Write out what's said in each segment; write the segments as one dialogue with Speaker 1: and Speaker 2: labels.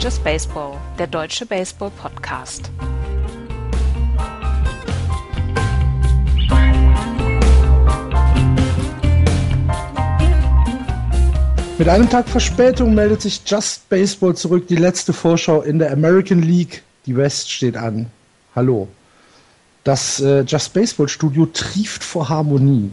Speaker 1: Just Baseball, der deutsche Baseball-Podcast.
Speaker 2: Mit einem Tag Verspätung meldet sich Just Baseball zurück, die letzte Vorschau in der American League. Die West steht an. Hallo. Das äh, Just Baseball Studio trieft vor Harmonie.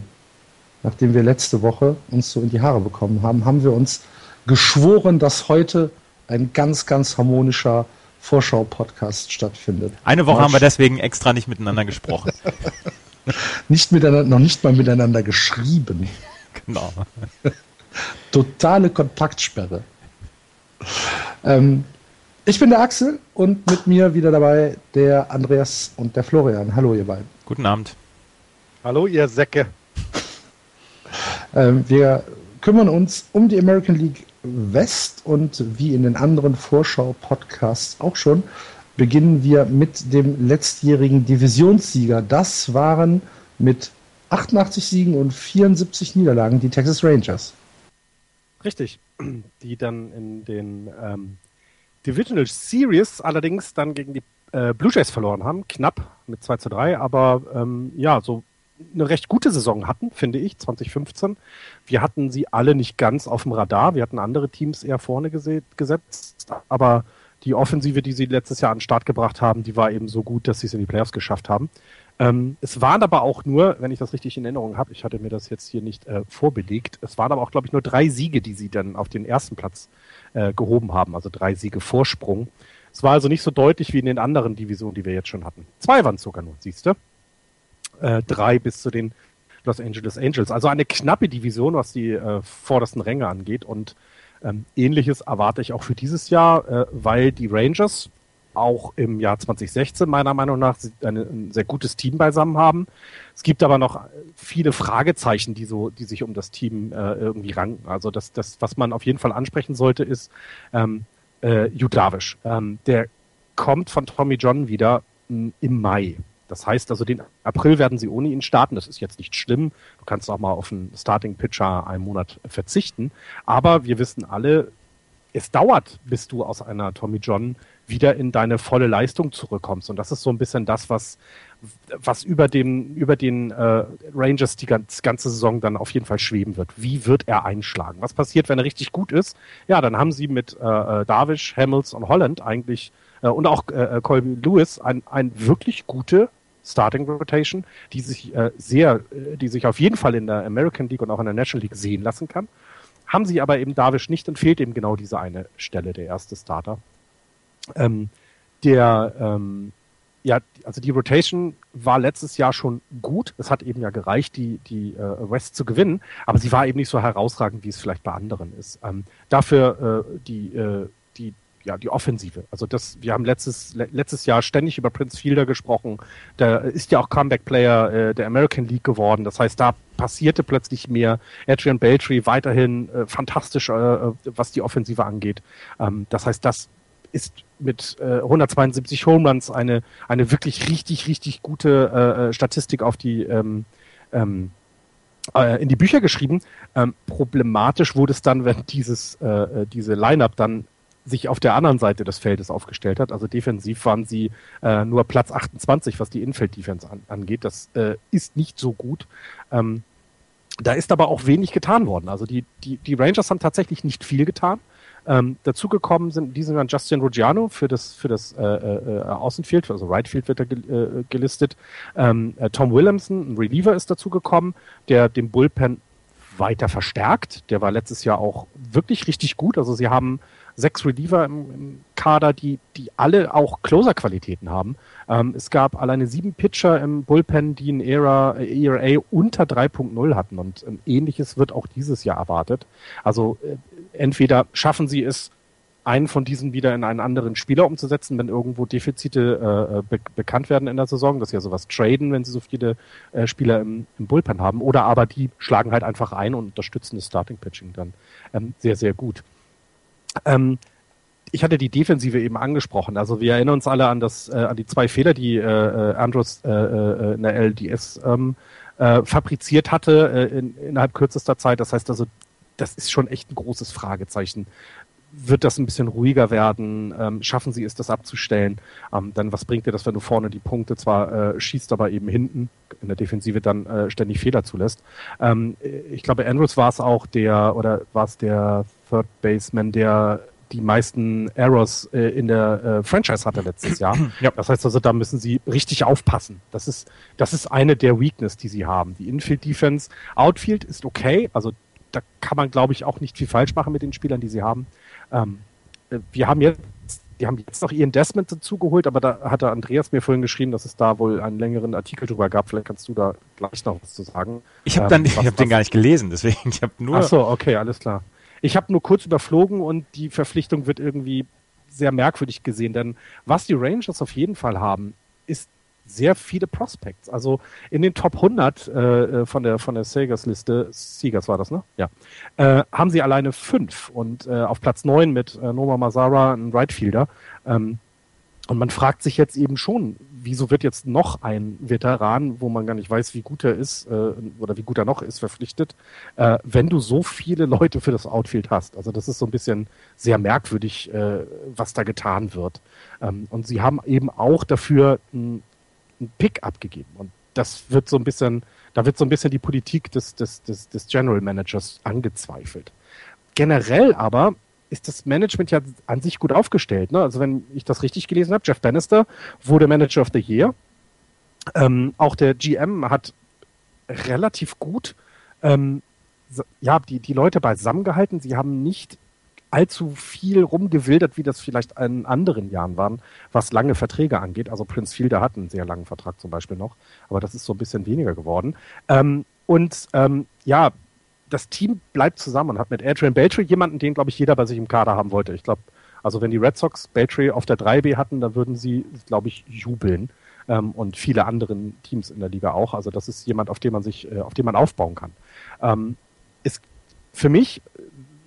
Speaker 2: Nachdem wir letzte Woche uns so in die Haare bekommen haben, haben wir uns geschworen, dass heute ein ganz, ganz harmonischer Vorschau-Podcast stattfindet.
Speaker 3: Eine Woche haben wir deswegen extra nicht miteinander gesprochen.
Speaker 2: nicht miteinander, noch nicht mal miteinander geschrieben.
Speaker 3: Genau.
Speaker 2: Totale Kontaktsperre. Ähm, ich bin der Axel und mit mir wieder dabei der Andreas und der Florian. Hallo, ihr beiden.
Speaker 3: Guten Abend.
Speaker 4: Hallo, ihr Säcke.
Speaker 2: Ähm, wir kümmern uns um die American League West und wie in den anderen Vorschau-Podcasts auch schon, beginnen wir mit dem letztjährigen Divisionssieger. Das waren mit 88 Siegen und 74 Niederlagen die Texas Rangers.
Speaker 4: Richtig, die dann in den ähm, Divisional Series allerdings dann gegen die äh, Blue Jays verloren haben, knapp mit 2 zu 3, aber ähm, ja, so eine recht gute Saison hatten, finde ich, 2015. Wir hatten sie alle nicht ganz auf dem Radar. Wir hatten andere Teams eher vorne gesetzt, aber die Offensive, die sie letztes Jahr an den Start gebracht haben, die war eben so gut, dass sie es in die Playoffs geschafft haben. Ähm, es waren aber auch nur, wenn ich das richtig in Erinnerung habe, ich hatte mir das jetzt hier nicht äh, vorbelegt, es waren aber auch, glaube ich, nur drei Siege, die sie dann auf den ersten Platz äh, gehoben haben, also drei Siege Vorsprung. Es war also nicht so deutlich wie in den anderen Divisionen, die wir jetzt schon hatten. Zwei waren es sogar nur, siehst du? Äh, drei bis zu den Los Angeles Angels. Also eine knappe Division, was die äh, vordersten Ränge angeht. Und ähm, ähnliches erwarte ich auch für dieses Jahr, äh, weil die Rangers auch im Jahr 2016 meiner Meinung nach eine, ein sehr gutes Team beisammen haben. Es gibt aber noch viele Fragezeichen, die so, die sich um das Team äh, irgendwie ranken. Also das, das, was man auf jeden Fall ansprechen sollte, ist ähm, äh, Judavish. Ähm, der kommt von Tommy John wieder m, im Mai. Das heißt also, den April werden sie ohne ihn starten. Das ist jetzt nicht schlimm. Du kannst auch mal auf einen Starting Pitcher einen Monat verzichten. Aber wir wissen alle, es dauert, bis du aus einer Tommy John wieder in deine volle Leistung zurückkommst. Und das ist so ein bisschen das, was, was über den, über den äh, Rangers die ganze, ganze Saison dann auf jeden Fall schweben wird. Wie wird er einschlagen? Was passiert, wenn er richtig gut ist? Ja, dann haben sie mit äh, äh Darvish, Hamels und Holland eigentlich äh, und auch äh, Colby Lewis ein, ein wirklich gute Starting Rotation, die sich äh, sehr, äh, die sich auf jeden Fall in der American League und auch in der National League sehen lassen kann. Haben sie aber eben Darvish nicht und fehlt eben genau diese eine Stelle, der erste Starter. Ähm, der, ähm, ja, also die Rotation war letztes Jahr schon gut. Es hat eben ja gereicht, die, die äh, West zu gewinnen, aber sie war eben nicht so herausragend, wie es vielleicht bei anderen ist. Ähm, dafür äh, die, äh, die ja, die Offensive. Also das, wir haben letztes, letztes Jahr ständig über Prince Fielder gesprochen. Der ist ja auch Comeback-Player äh, der American League geworden. Das heißt, da passierte plötzlich mehr. Adrian Beltry weiterhin äh, fantastisch, äh, was die Offensive angeht. Ähm, das heißt, das ist mit äh, 172 Home Runs eine, eine wirklich richtig, richtig gute äh, äh Statistik auf die ähm, ähm, äh, in die Bücher geschrieben. Ähm, problematisch wurde es dann, wenn dieses äh, äh diese Lineup dann sich auf der anderen Seite des Feldes aufgestellt hat. Also defensiv waren sie äh, nur Platz 28, was die Infield-Defense an, angeht. Das äh, ist nicht so gut. Ähm, da ist aber auch wenig getan worden. Also die, die, die Rangers haben tatsächlich nicht viel getan. Ähm, dazugekommen sind diesen Jahr Justin Ruggiano für das, für das äh, äh, Außenfield, also Rightfield wird er gel äh, gelistet. Ähm, äh, Tom Williamson, ein Reliever, ist dazugekommen, der den Bullpen weiter verstärkt. Der war letztes Jahr auch wirklich richtig gut. Also sie haben sechs Reliever im, im Kader, die, die alle auch Closer-Qualitäten haben. Ähm, es gab alleine sieben Pitcher im Bullpen, die ein ERA, ERA unter 3.0 hatten und ähm, ähnliches wird auch dieses Jahr erwartet. Also äh, entweder schaffen sie es, einen von diesen wieder in einen anderen Spieler umzusetzen, wenn irgendwo Defizite äh, be bekannt werden in der Saison. Das ist ja sowas traden, wenn sie so viele äh, Spieler im, im Bullpen haben. Oder aber die schlagen halt einfach ein und unterstützen das Starting Pitching dann ähm, sehr, sehr gut. Ähm, ich hatte die Defensive eben angesprochen. Also wir erinnern uns alle an das, äh, an die zwei Fehler, die äh, äh Andros äh, äh, in der LDS ähm, äh, fabriziert hatte in, innerhalb kürzester Zeit. Das heißt also, das ist schon echt ein großes Fragezeichen. wird das ein bisschen ruhiger werden? Ähm, schaffen sie es, das abzustellen? Ähm, dann was bringt dir das, wenn du vorne die Punkte zwar schießt, aber eben hinten in der Defensive dann ständig Fehler zulässt? Ähm, ich glaube, Andrews war es auch der, oder war es der Third Baseman, der die meisten Errors äh, in der äh, Franchise hatte letztes Jahr. Ja. Das heißt also, da müssen sie richtig aufpassen. Das ist, das ist eine der Weakness, die sie haben. Die Infield Defense, Outfield ist okay, also da kann man, glaube ich, auch nicht viel falsch machen mit den Spielern, die sie haben. Ähm, äh, wir haben jetzt, die haben jetzt noch ihren Desmond dazugeholt, aber da hatte Andreas mir vorhin geschrieben, dass es da wohl einen längeren Artikel drüber gab. Vielleicht kannst du da gleich noch was zu sagen.
Speaker 3: Ich habe ähm, hab den gar nicht gelesen, deswegen ich habe nur.
Speaker 4: Ach so, okay, alles klar. Ich habe nur kurz überflogen und die Verpflichtung wird irgendwie sehr merkwürdig gesehen, denn was die Rangers auf jeden Fall haben, ist sehr viele Prospects. Also in den Top 100 äh, äh, von der von der Segers Liste, Seegers war das, ne? Ja. Äh, haben sie alleine fünf und äh, auf Platz neun mit äh, Noma Mazara, ein Rightfielder. Ähm, und man fragt sich jetzt eben schon, wieso wird jetzt noch ein Veteran, wo man gar nicht weiß, wie gut er ist äh, oder wie gut er noch ist, verpflichtet, äh, wenn du so viele Leute für das Outfield hast. Also das ist so ein bisschen sehr merkwürdig, äh, was da getan wird. Ähm, und sie haben eben auch dafür ein einen Pick abgegeben. Und das wird so ein bisschen, da wird so ein bisschen die Politik des, des, des, des General Managers angezweifelt. Generell aber ist das Management ja an sich gut aufgestellt. Ne? Also wenn ich das richtig gelesen habe, Jeff Bannister wurde Manager of the Year. Ähm, auch der GM hat relativ gut ähm, ja, die, die Leute beisammen gehalten. Sie haben nicht allzu viel rumgewildert, wie das vielleicht in anderen Jahren waren, was lange Verträge angeht. Also Prince Fielder hat einen sehr langen Vertrag zum Beispiel noch, aber das ist so ein bisschen weniger geworden. Ähm, und ähm, ja, das Team bleibt zusammen und hat mit Adrian Beltry jemanden, den, glaube ich, jeder bei sich im Kader haben wollte. Ich glaube, also wenn die Red Sox Beltry auf der 3B hatten, dann würden sie, glaube ich, jubeln. Ähm, und viele anderen Teams in der Liga auch. Also das ist jemand, auf den man sich, äh, auf den man aufbauen kann. Ähm, ist für mich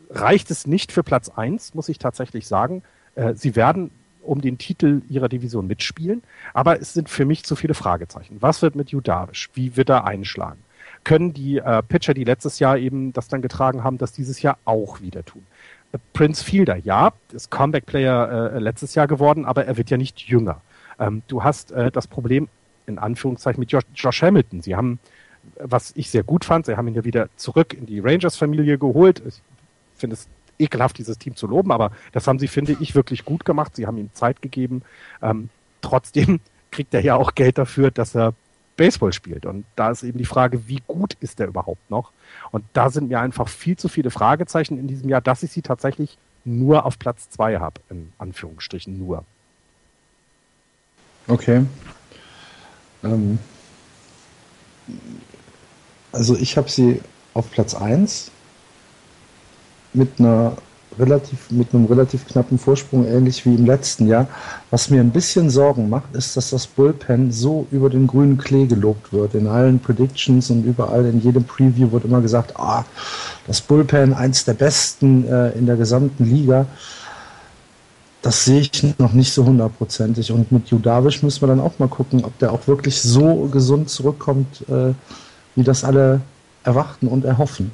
Speaker 4: reicht es nicht für Platz eins, muss ich tatsächlich sagen. Äh, sie werden um den Titel ihrer Division mitspielen, aber es sind für mich zu viele Fragezeichen. Was wird mit Judavish? Wie wird er einschlagen? Können die äh, Pitcher, die letztes Jahr eben das dann getragen haben, das dieses Jahr auch wieder tun? Äh, Prince Fielder, ja, ist Comeback-Player äh, letztes Jahr geworden, aber er wird ja nicht jünger. Ähm, du hast äh, das Problem, in Anführungszeichen, mit Josh, Josh Hamilton. Sie haben was ich sehr gut fand. Sie haben ihn ja wieder zurück in die Rangers-Familie geholt. Ich finde es ekelhaft, dieses Team zu loben, aber das haben sie, finde ich, wirklich gut gemacht. Sie haben ihm Zeit gegeben. Ähm, trotzdem kriegt er ja auch Geld dafür, dass er Baseball spielt. Und da ist eben die Frage, wie gut ist er überhaupt noch? Und da sind mir einfach viel zu viele Fragezeichen in diesem Jahr, dass ich sie tatsächlich nur auf Platz zwei habe, in Anführungsstrichen nur.
Speaker 2: Okay. Ähm, also ich habe sie auf Platz 1 mit einer relativ, mit einem relativ knappen Vorsprung, ähnlich wie im letzten Jahr. Was mir ein bisschen Sorgen macht, ist, dass das Bullpen so über den grünen Klee gelobt wird. In allen Predictions und überall in jedem Preview wird immer gesagt, ah, das Bullpen eins der besten äh, in der gesamten Liga. Das sehe ich noch nicht so hundertprozentig. Und mit Judavish müssen wir dann auch mal gucken, ob der auch wirklich so gesund zurückkommt, äh, wie das alle erwarten und erhoffen.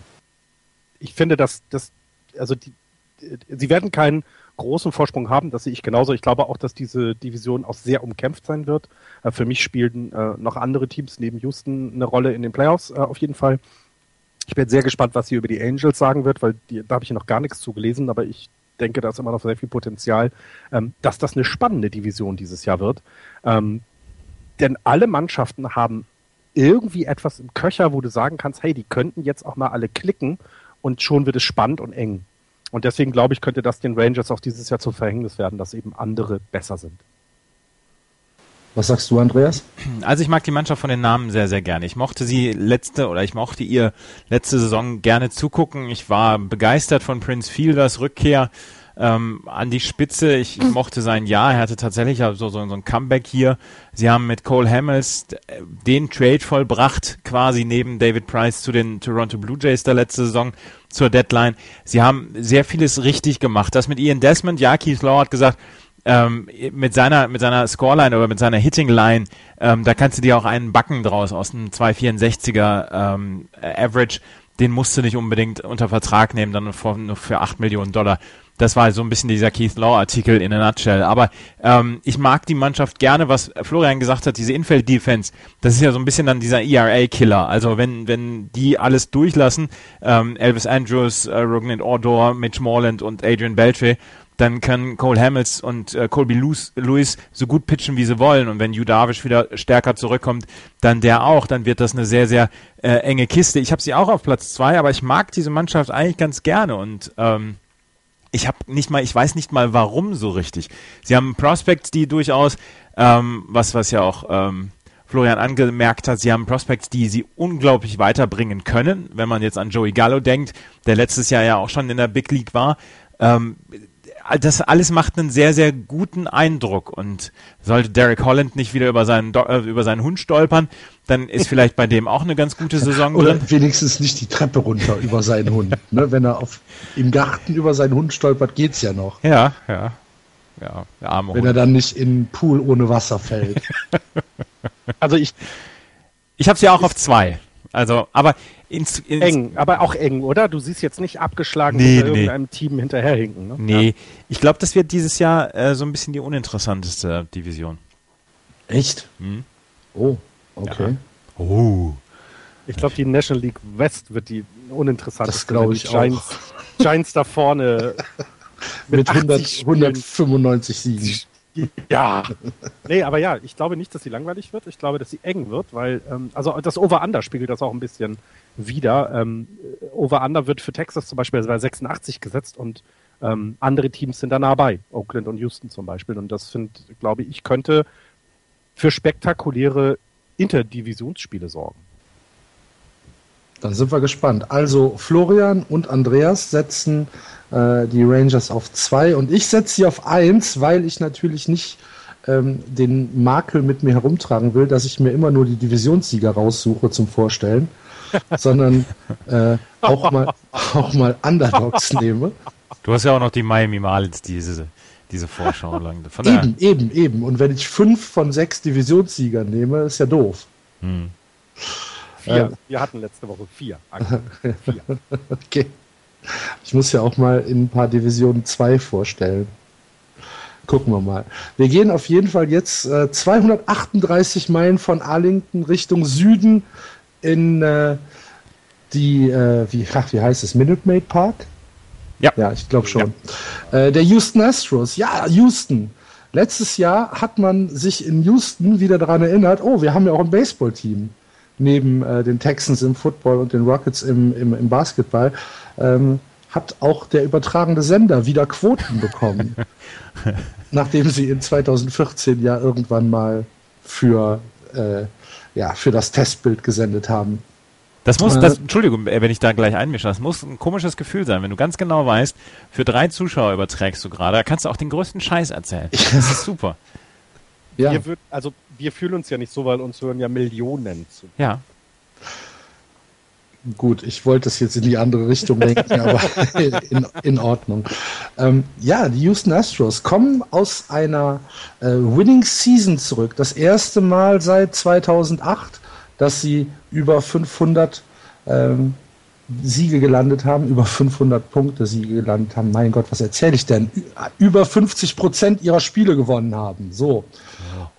Speaker 4: Ich finde, dass das also die, sie werden keinen großen Vorsprung haben, das sehe ich genauso. Ich glaube auch, dass diese Division auch sehr umkämpft sein wird. Äh, für mich spielen äh, noch andere Teams neben Houston eine Rolle in den Playoffs äh, auf jeden Fall. Ich bin sehr gespannt, was sie über die Angels sagen wird, weil die, da habe ich noch gar nichts zu gelesen, aber ich denke, da ist immer noch sehr viel Potenzial, ähm, dass das eine spannende Division dieses Jahr wird. Ähm, denn alle Mannschaften haben irgendwie etwas im Köcher, wo du sagen kannst, hey, die könnten jetzt auch mal alle klicken und schon wird es spannend und eng. Und deswegen glaube ich, könnte das den Rangers auch dieses Jahr zum Verhängnis werden, dass eben andere besser sind.
Speaker 2: Was sagst du, Andreas?
Speaker 3: Also ich mag die Mannschaft von den Namen sehr, sehr gerne. Ich mochte sie letzte oder ich mochte ihr letzte Saison gerne zugucken. Ich war begeistert von Prince Fielders Rückkehr ähm, an die Spitze. Ich, ich mochte sein Jahr. Er hatte tatsächlich so, so, so ein Comeback hier. Sie haben mit Cole Hamels äh, den Trade vollbracht, quasi neben David Price zu den Toronto Blue Jays der letzte Saison zur Deadline. Sie haben sehr vieles richtig gemacht. Das mit Ian Desmond, ja, Keith Law hat gesagt, ähm, mit seiner mit seiner Scoreline oder mit seiner Hittingline, ähm, da kannst du dir auch einen backen draus aus einem 264er ähm, Average. Den musst du nicht unbedingt unter Vertrag nehmen, dann nur für 8 Millionen Dollar Das war so ein bisschen dieser Keith Law-Artikel in a nutshell. Aber ähm, ich mag die Mannschaft gerne, was Florian gesagt hat, diese Infeld-Defense, das ist ja so ein bisschen dann dieser ERA-Killer. Also wenn, wenn die alles durchlassen, ähm, Elvis Andrews, äh, Rognan Ordor, Mitch Morland und Adrian Beltre, dann können Cole Hamels und äh, Colby Lewis so gut pitchen, wie sie wollen. Und wenn Yu Darvish wieder stärker zurückkommt, dann der auch. Dann wird das eine sehr, sehr äh, enge Kiste. Ich habe sie auch auf Platz zwei, aber ich mag diese Mannschaft eigentlich ganz gerne. Und ähm, ich habe nicht mal, ich weiß nicht mal warum so richtig. Sie haben Prospects, die durchaus, ähm, was, was ja auch ähm, Florian angemerkt hat, sie haben Prospects, die sie unglaublich weiterbringen können. Wenn man jetzt an Joey Gallo denkt, der letztes Jahr ja auch schon in der Big League war. Ähm, das alles macht einen sehr, sehr guten Eindruck. Und sollte Derek Holland nicht wieder über seinen, äh, über seinen Hund stolpern, dann ist vielleicht bei dem auch eine ganz gute Saison
Speaker 2: Oder drin. wenigstens nicht die Treppe runter über seinen Hund. Ne? Wenn er auf, im Garten über seinen Hund stolpert, geht's ja noch.
Speaker 3: Ja, ja. Ja, der arme
Speaker 2: Wenn Hund. er dann nicht in einen Pool ohne Wasser fällt.
Speaker 3: also ich. Ich habe sie auch auf zwei. Also, aber
Speaker 4: ins, ins eng, aber auch eng, oder? Du siehst jetzt nicht abgeschlagen
Speaker 3: nee,
Speaker 4: hinter
Speaker 3: nee.
Speaker 4: irgendeinem Team hinterherhinken. Ne?
Speaker 3: Nee, ja. ich glaube, das wird dieses Jahr äh, so ein bisschen die uninteressanteste Division.
Speaker 2: Echt? Hm? Oh, okay.
Speaker 3: Ja. Oh.
Speaker 4: Ich glaube, die National League West wird die uninteressanteste.
Speaker 2: Das glaube ich
Speaker 4: Giants, auch. Giants da vorne
Speaker 2: mit, mit 100, 195 Siegen.
Speaker 4: Ja. nee, aber ja, ich glaube nicht, dass sie langweilig wird. Ich glaube, dass sie eng wird, weil, ähm, also das Over-Under spiegelt das auch ein bisschen wieder. Ähm, Over-Under wird für Texas zum Beispiel bei 86 gesetzt und ähm, andere Teams sind da nah bei. Oakland und Houston zum Beispiel. Und das finde, glaube ich, könnte für spektakuläre Interdivisionsspiele sorgen.
Speaker 2: Dann sind wir gespannt. Also Florian und Andreas setzen äh, die Rangers auf 2 und ich setze sie auf 1, weil ich natürlich nicht ähm, den Makel mit mir herumtragen will, dass ich mir immer nur die Divisionssieger raussuche zum Vorstellen, sondern äh, auch, mal, auch mal Underdogs nehme.
Speaker 3: Du hast ja auch noch die Miami Marlins, diese, diese Vorschau lang.
Speaker 2: Von eben, eben, eben. Und wenn ich fünf von sechs Divisionssiegern nehme, ist ja doof. Hm.
Speaker 4: Vier. Ähm. Wir hatten letzte Woche vier.
Speaker 2: vier. okay. Ich muss ja auch mal in ein paar Divisionen 2 vorstellen. Gucken wir mal. Wir gehen auf jeden Fall jetzt äh, 238 Meilen von Arlington Richtung Süden in äh, die, äh, wie, ach, wie heißt es, Minute Maid Park?
Speaker 3: Ja.
Speaker 2: Ja, ich glaube schon. Ja. Äh, der Houston Astros. Ja, Houston. Letztes Jahr hat man sich in Houston wieder daran erinnert, oh, wir haben ja auch ein Baseballteam. Neben äh, den Texans im Football und den Rockets im, im, im Basketball ähm, hat auch der übertragende Sender wieder Quoten bekommen, nachdem sie in 2014 ja irgendwann mal für, äh, ja, für das Testbild gesendet haben.
Speaker 3: Das muss, das, Entschuldigung, wenn ich da gleich einmische, das muss ein komisches Gefühl sein, wenn du ganz genau weißt, für drei Zuschauer überträgst du gerade, da kannst du auch den größten Scheiß erzählen. Das ist super.
Speaker 4: Ja. Wir würd, also wir fühlen uns ja nicht so, weil uns hören ja Millionen zu.
Speaker 3: Ja.
Speaker 2: Gut, ich wollte es jetzt in die andere Richtung lenken, aber in, in Ordnung. Ähm, ja, die Houston Astros kommen aus einer äh, Winning Season zurück. Das erste Mal seit 2008, dass sie über 500 ähm, Siege gelandet haben, über 500 Punkte Siege gelandet haben. Mein Gott, was erzähle ich denn? Über 50 Prozent ihrer Spiele gewonnen haben. So.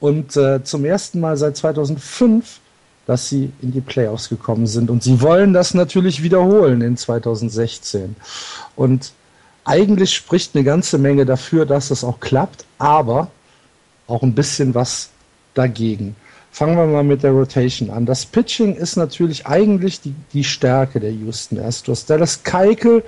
Speaker 2: Und äh, zum ersten Mal seit 2005 dass sie in die Playoffs gekommen sind. Und sie wollen das natürlich wiederholen in 2016. Und eigentlich spricht eine ganze Menge dafür, dass das auch klappt, aber auch ein bisschen was dagegen. Fangen wir mal mit der Rotation an. Das Pitching ist natürlich eigentlich die, die Stärke der Houston Astros. Dallas Keikel,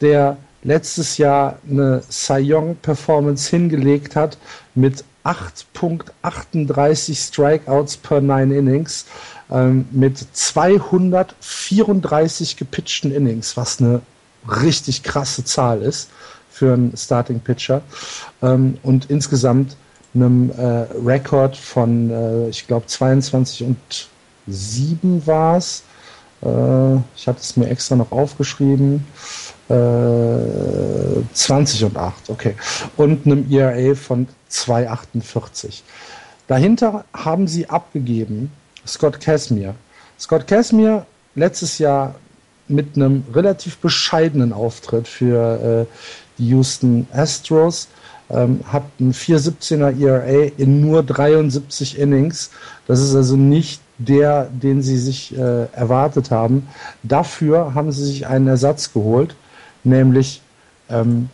Speaker 2: der letztes Jahr eine Cy Young Performance hingelegt hat mit 8.38 Strikeouts per 9 Innings, ähm, mit 234 gepitchten Innings, was eine richtig krasse Zahl ist für einen Starting Pitcher. Ähm, und insgesamt einem äh, Rekord von, äh, ich glaube, 22 und 7 war es. Äh, ich hatte es mir extra noch aufgeschrieben. 20 äh, und 8, okay. Und einem ERA von 2,48. Dahinter haben sie abgegeben Scott Casimir. Scott Casimir letztes Jahr mit einem relativ bescheidenen Auftritt für äh, die Houston Astros, ähm, hat ein 4,17er ERA in nur 73 Innings. Das ist also nicht der, den sie sich äh, erwartet haben. Dafür haben sie sich einen Ersatz geholt, nämlich ähm,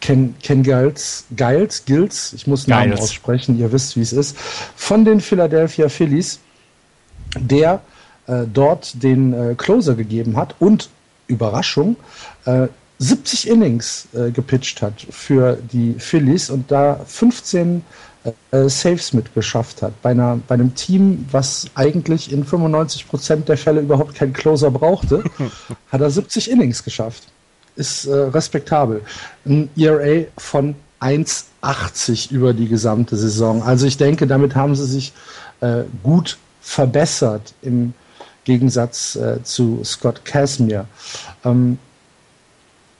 Speaker 2: Ken, Ken Giles, Giles, Giles, ich muss Namen Giles. aussprechen, ihr wisst, wie es ist, von den Philadelphia Phillies, der äh, dort den äh, Closer gegeben hat und Überraschung, äh, 70 Innings äh, gepitcht hat für die Phillies und da 15 äh, Saves mitgeschafft hat. Bei, einer, bei einem Team, was eigentlich in 95 Prozent der Fälle überhaupt keinen Closer brauchte, hat er 70 Innings geschafft. Ist äh, respektabel. Ein ERA von 1,80 über die gesamte Saison. Also ich denke, damit haben sie sich äh, gut verbessert im Gegensatz äh, zu Scott Casimir. Ähm,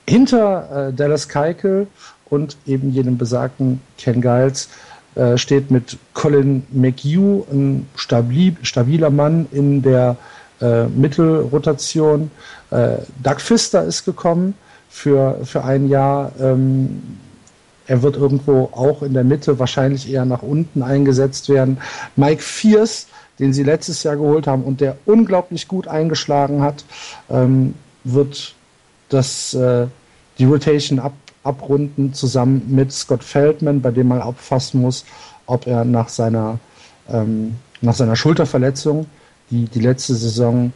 Speaker 2: hinter äh, Dallas Keikel und eben jenem besagten Ken Giles äh, steht mit Colin McHugh ein stabil, stabiler Mann in der äh, Mittelrotation. Äh, Doug Pfister ist gekommen für, für ein Jahr. Ähm, er wird irgendwo auch in der Mitte, wahrscheinlich eher nach unten eingesetzt werden. Mike Fierce, den sie letztes Jahr geholt haben und der unglaublich gut eingeschlagen hat, ähm, wird das, äh, die Rotation ab, abrunden, zusammen mit Scott Feldman, bei dem man auffassen muss, ob er nach seiner, ähm, nach seiner Schulterverletzung, die die letzte Saison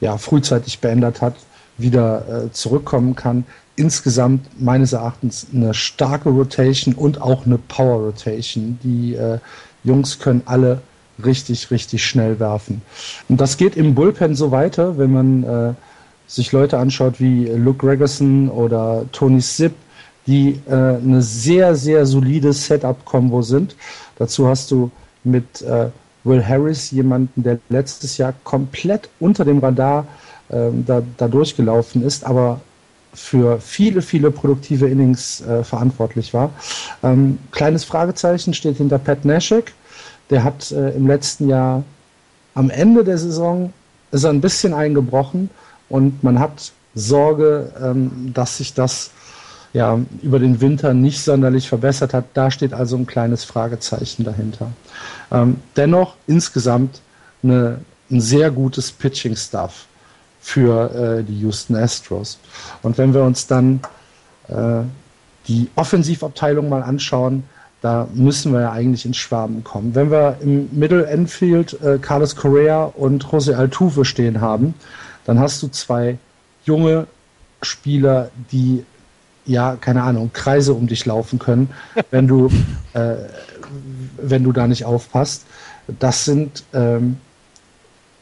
Speaker 2: ja, frühzeitig beendet hat, wieder äh, zurückkommen kann. Insgesamt meines Erachtens eine starke Rotation und auch eine Power Rotation. Die äh, Jungs können alle richtig, richtig schnell werfen. Und das geht im Bullpen so weiter, wenn man äh, sich Leute anschaut wie Luke Gregerson oder Tony Sipp, die äh, eine sehr, sehr solide Setup-Kombo sind. Dazu hast du mit äh, Will Harris jemanden, der letztes Jahr komplett unter dem Radar äh, da, da durchgelaufen ist, aber für viele, viele produktive Innings äh, verantwortlich war. Ähm, kleines Fragezeichen steht hinter Pat Nashek. Der hat äh, im letzten Jahr am Ende der Saison ist er ein bisschen eingebrochen und man hat Sorge, ähm, dass sich das ja, über den Winter nicht sonderlich verbessert hat. Da steht also ein kleines Fragezeichen dahinter. Ähm, dennoch insgesamt eine, ein sehr gutes Pitching-Staff für äh, die Houston Astros. Und wenn wir uns dann äh, die Offensivabteilung mal anschauen, da müssen wir ja eigentlich ins Schwaben kommen. Wenn wir im Middle Enfield äh, Carlos Correa und Jose Altuve stehen haben, dann hast du zwei junge Spieler, die ja, keine Ahnung, Kreise um dich laufen können, wenn du, äh, wenn du da nicht aufpasst. Das sind ähm,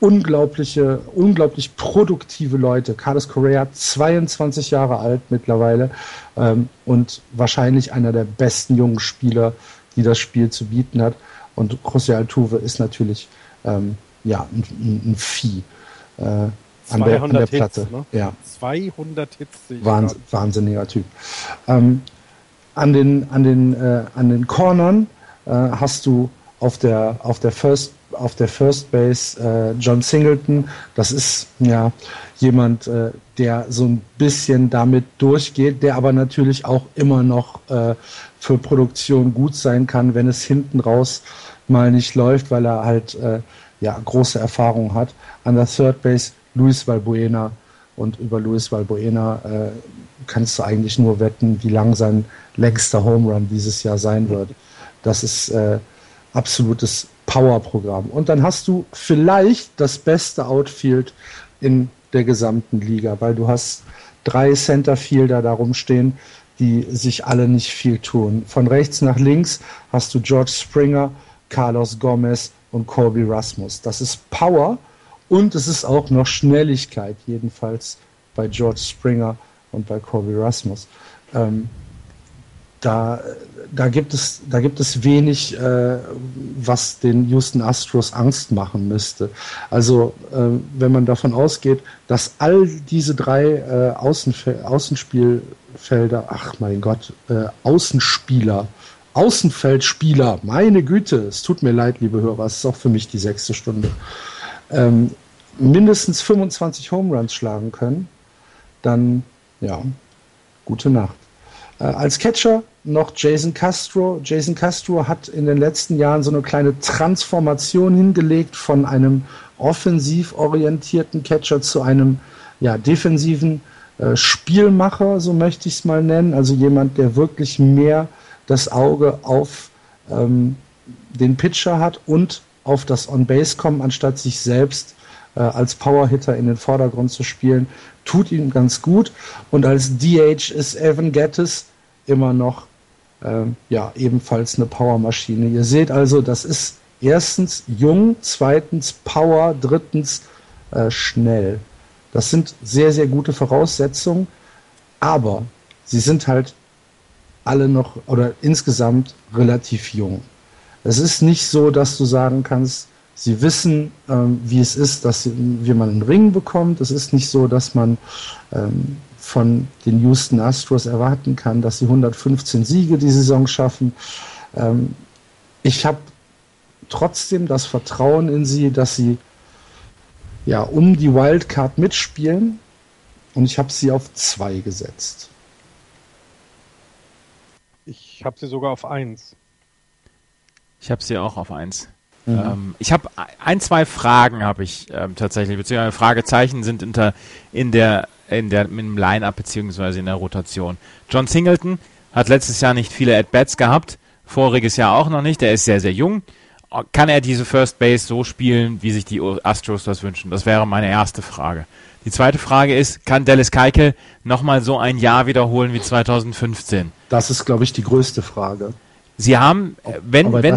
Speaker 2: unglaubliche, unglaublich produktive Leute. Carlos Correa, 22 Jahre alt mittlerweile ähm, und wahrscheinlich einer der besten jungen Spieler, die das Spiel zu bieten hat. Und José Altuve ist natürlich ähm, ja, ein, ein Vieh. Äh, an der, an der Platte. Hits, ne?
Speaker 4: ja. 200 Hits.
Speaker 2: Wahns wahnsinniger Typ. Ähm, an den, an den, äh, an den Cornern äh, hast du auf der, auf der First auf der First Base äh, John Singleton. Das ist ja jemand, äh, der so ein bisschen damit durchgeht, der aber natürlich auch immer noch äh, für Produktion gut sein kann, wenn es hinten raus mal nicht läuft, weil er halt äh, ja große Erfahrung hat. An der Third Base Luis Valbuena und über Luis Valbuena äh, kannst du eigentlich nur wetten, wie lang sein längster Home Run dieses Jahr sein wird. Das ist äh, absolutes Powerprogramm. Und dann hast du vielleicht das beste Outfield in der gesamten Liga, weil du hast drei Centerfielder darum stehen, die sich alle nicht viel tun. Von rechts nach links hast du George Springer, Carlos Gomez und Colby Rasmus. Das ist Power und es ist auch noch Schnelligkeit, jedenfalls bei George Springer und bei Corby Rasmus. Ähm, da, da, gibt es, da gibt es wenig, äh, was den Houston Astros Angst machen müsste. Also äh, wenn man davon ausgeht, dass all diese drei äh, Außenfe Außenspielfelder, ach mein Gott, äh, Außenspieler, Außenfeldspieler, meine Güte, es tut mir leid, liebe Hörer, es ist auch für mich die sechste Stunde ähm, mindestens 25 Home Runs schlagen können, dann ja, gute Nacht. Äh, als Catcher noch Jason Castro. Jason Castro hat in den letzten Jahren so eine kleine Transformation hingelegt von einem offensiv orientierten Catcher zu einem ja, defensiven äh, Spielmacher, so möchte ich es mal nennen. Also jemand, der wirklich mehr das Auge auf ähm, den Pitcher hat und auf das On-Base kommen, anstatt sich selbst äh, als Powerhitter in den Vordergrund zu spielen, tut ihm ganz gut. Und als DH ist Evan Gettis immer noch ähm, ja ebenfalls eine Powermaschine. Ihr seht also, das ist erstens jung, zweitens Power, drittens äh, schnell. Das sind sehr, sehr gute Voraussetzungen, aber sie sind halt alle noch oder insgesamt relativ jung. Es ist nicht so, dass du sagen kannst, sie wissen, ähm, wie es ist, dass sie, wie man einen Ring bekommt. Es ist nicht so, dass man ähm, von den Houston Astros erwarten kann, dass sie 115 Siege die Saison schaffen. Ähm, ich habe trotzdem das Vertrauen in sie, dass sie ja um die Wildcard mitspielen und ich habe sie auf zwei gesetzt.
Speaker 4: Ich habe sie sogar auf eins.
Speaker 3: Ich habe sie auch auf eins. Mhm. Ähm, ich habe ein, zwei Fragen habe ich ähm, tatsächlich, beziehungsweise Fragezeichen sind in in der in der im Line-Up beziehungsweise in der Rotation. John Singleton hat letztes Jahr nicht viele At-Bats gehabt, voriges Jahr auch noch nicht, der ist sehr, sehr jung. Kann er diese First Base so spielen, wie sich die Astros das wünschen? Das wäre meine erste Frage. Die zweite Frage ist, kann Dallas Keikel nochmal so ein Jahr wiederholen wie 2015?
Speaker 2: Das ist, glaube ich, die größte Frage.
Speaker 3: Sie haben, wenn, wenn,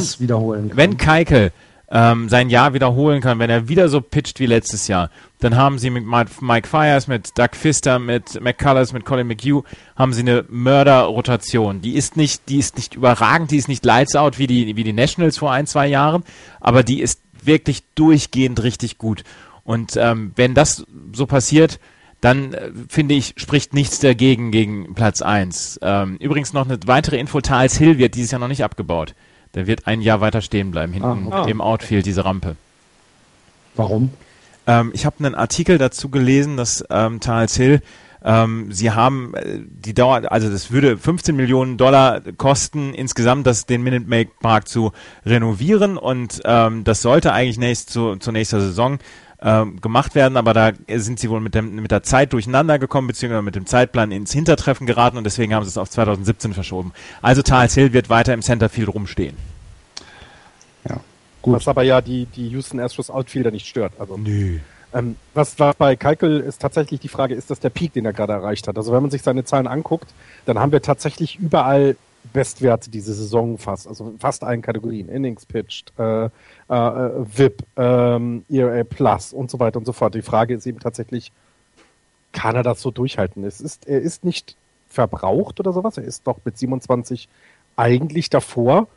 Speaker 3: wenn Keikel ähm, sein Jahr wiederholen kann, wenn er wieder so pitcht wie letztes Jahr, dann haben sie mit Mike Fires, mit Doug Pfister, mit McCullers, mit Colin McHugh, haben sie eine Mörderrotation. Die ist nicht, die ist nicht überragend, die ist nicht lights out wie die, wie die Nationals vor ein, zwei Jahren, aber die ist wirklich durchgehend richtig gut. Und ähm, wenn das so passiert, dann äh, finde ich, spricht nichts dagegen gegen Platz 1. Ähm, übrigens noch eine weitere Info, Thales Hill wird dieses Jahr noch nicht abgebaut. Der wird ein Jahr weiter stehen bleiben, hinten ah, okay. im Outfield, diese Rampe.
Speaker 2: Warum?
Speaker 3: Ähm, ich habe einen Artikel dazu gelesen, dass ähm, Thales Hill ähm, sie haben äh, die Dauer, also das würde 15 Millionen Dollar kosten insgesamt, das den Minute Make Park zu renovieren und ähm, das sollte eigentlich nächst zu, zur nächsten Saison ähm, gemacht werden, aber da sind sie wohl mit, dem, mit der Zeit durcheinander gekommen, beziehungsweise mit dem Zeitplan ins Hintertreffen geraten und deswegen haben sie es auf 2017 verschoben. Also Thales Hill wird weiter im Centerfield rumstehen.
Speaker 4: Ja, gut. Was aber ja die, die Houston Astros Outfielder nicht stört. Also, Nö. Ähm, was war bei Keikel ist tatsächlich die Frage, ist das der Peak, den er gerade erreicht hat? Also wenn man sich seine Zahlen anguckt, dann haben wir tatsächlich überall Bestwerte diese Saison fast, also fast allen Kategorien, Innings pitched, äh, äh, VIP, ähm, ERA Plus und so weiter und so fort. Die Frage ist eben tatsächlich, kann er das so durchhalten? Es ist, er ist nicht verbraucht oder sowas, er ist doch mit 27 eigentlich davor,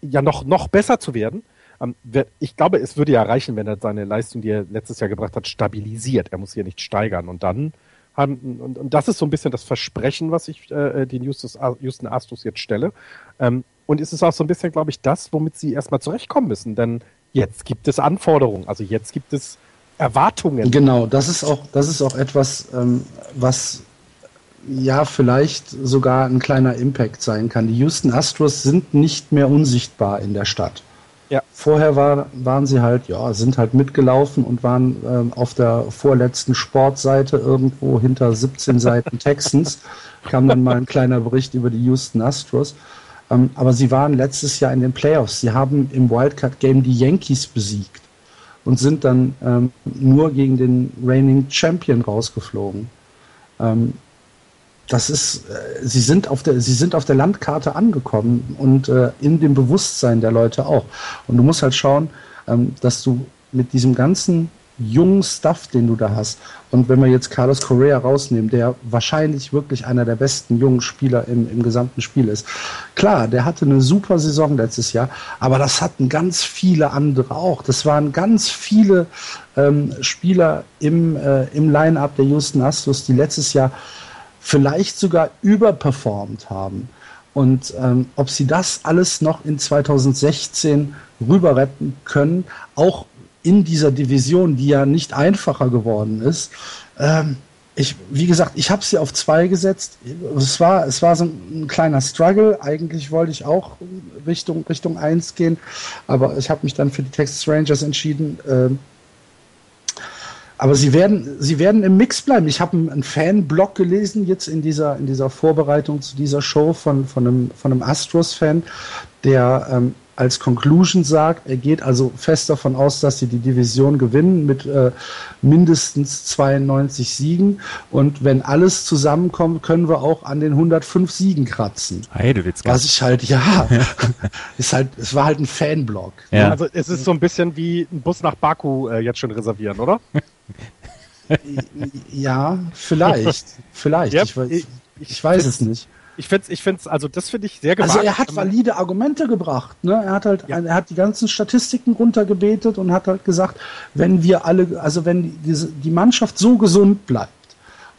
Speaker 4: ja noch, noch besser zu werden. Ähm, ich glaube, es würde ja reichen, wenn er seine Leistung, die er letztes Jahr gebracht hat, stabilisiert. Er muss hier nicht steigern und dann haben, und, und das ist so ein bisschen das Versprechen, was ich äh, den Houston Astros jetzt stelle. Ähm, und es ist auch so ein bisschen, glaube ich, das, womit sie erstmal zurechtkommen müssen. Denn jetzt gibt es Anforderungen, also jetzt gibt es Erwartungen.
Speaker 2: Genau, das ist auch, das ist auch etwas, ähm, was ja vielleicht sogar ein kleiner Impact sein kann. Die Houston Astros sind nicht mehr unsichtbar in der Stadt. Ja. Vorher war, waren sie halt, ja, sind halt mitgelaufen und waren ähm, auf der vorletzten Sportseite irgendwo hinter 17 Seiten Texans. Kam dann mal ein kleiner Bericht über die Houston Astros. Ähm, aber sie waren letztes Jahr in den Playoffs. Sie haben im Wildcard Game die Yankees besiegt und sind dann ähm, nur gegen den reigning Champion rausgeflogen. Das ist, äh, sie sind auf der, sie sind auf der Landkarte angekommen und äh, in dem Bewusstsein der Leute auch. Und du musst halt schauen, ähm, dass du mit diesem ganzen jungen Stuff, den du da hast, und wenn wir jetzt Carlos Correa rausnehmen, der wahrscheinlich wirklich einer der besten jungen Spieler im, im gesamten Spiel ist. Klar, der hatte eine super Saison letztes Jahr, aber das hatten ganz viele andere auch. Das waren ganz viele ähm, Spieler im, äh, im Line-Up der Houston Astros, die letztes Jahr vielleicht sogar überperformt haben. Und ähm, ob sie das alles noch in 2016 rüber retten können, auch in dieser Division, die ja nicht einfacher geworden ist, ähm, ich, wie gesagt, ich habe sie auf zwei gesetzt. Es war, es war so ein, ein, kleiner Struggle. Eigentlich wollte ich auch Richtung, Richtung eins gehen, aber ich habe mich dann für die Texas Rangers entschieden. Ähm, aber sie werden, sie werden im Mix bleiben. Ich habe einen, Fanblog gelesen jetzt in dieser, in dieser Vorbereitung zu dieser Show von, von einem, von einem Astros-Fan, der ähm, als Conclusion sagt, er geht also fest davon aus, dass sie die Division gewinnen mit äh, mindestens 92 Siegen. Und wenn alles zusammenkommt, können wir auch an den 105 Siegen kratzen.
Speaker 3: Hey, du willst
Speaker 2: Was ich halt, ja, ist halt, es war halt ein Fanblog.
Speaker 4: Ja. Also es ist so ein bisschen wie ein Bus nach Baku äh, jetzt schon reservieren, oder?
Speaker 2: ja, vielleicht. Vielleicht.
Speaker 4: Ja,
Speaker 2: ich, ich, ich, weiß es nicht.
Speaker 4: Ich finde ich find's, also das finde ich sehr
Speaker 2: gewagt. Also er hat valide Argumente gebracht. Ne? Er hat halt, ja. er hat die ganzen Statistiken runtergebetet und hat halt gesagt, wenn wir alle, also wenn die, die Mannschaft so gesund bleibt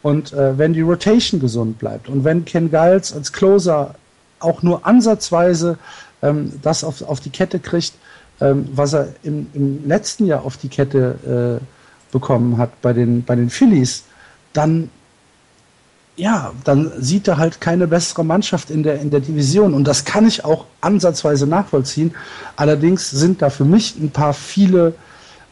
Speaker 2: und äh, wenn die Rotation gesund bleibt und wenn Ken Giles als Closer auch nur ansatzweise ähm, das auf, auf die Kette kriegt, ähm, was er im, im letzten Jahr auf die Kette äh, bekommen hat bei den, bei den Phillies, dann ja, dann sieht er halt keine bessere Mannschaft in der, in der Division. Und das kann ich auch ansatzweise nachvollziehen. Allerdings sind da für mich ein paar viele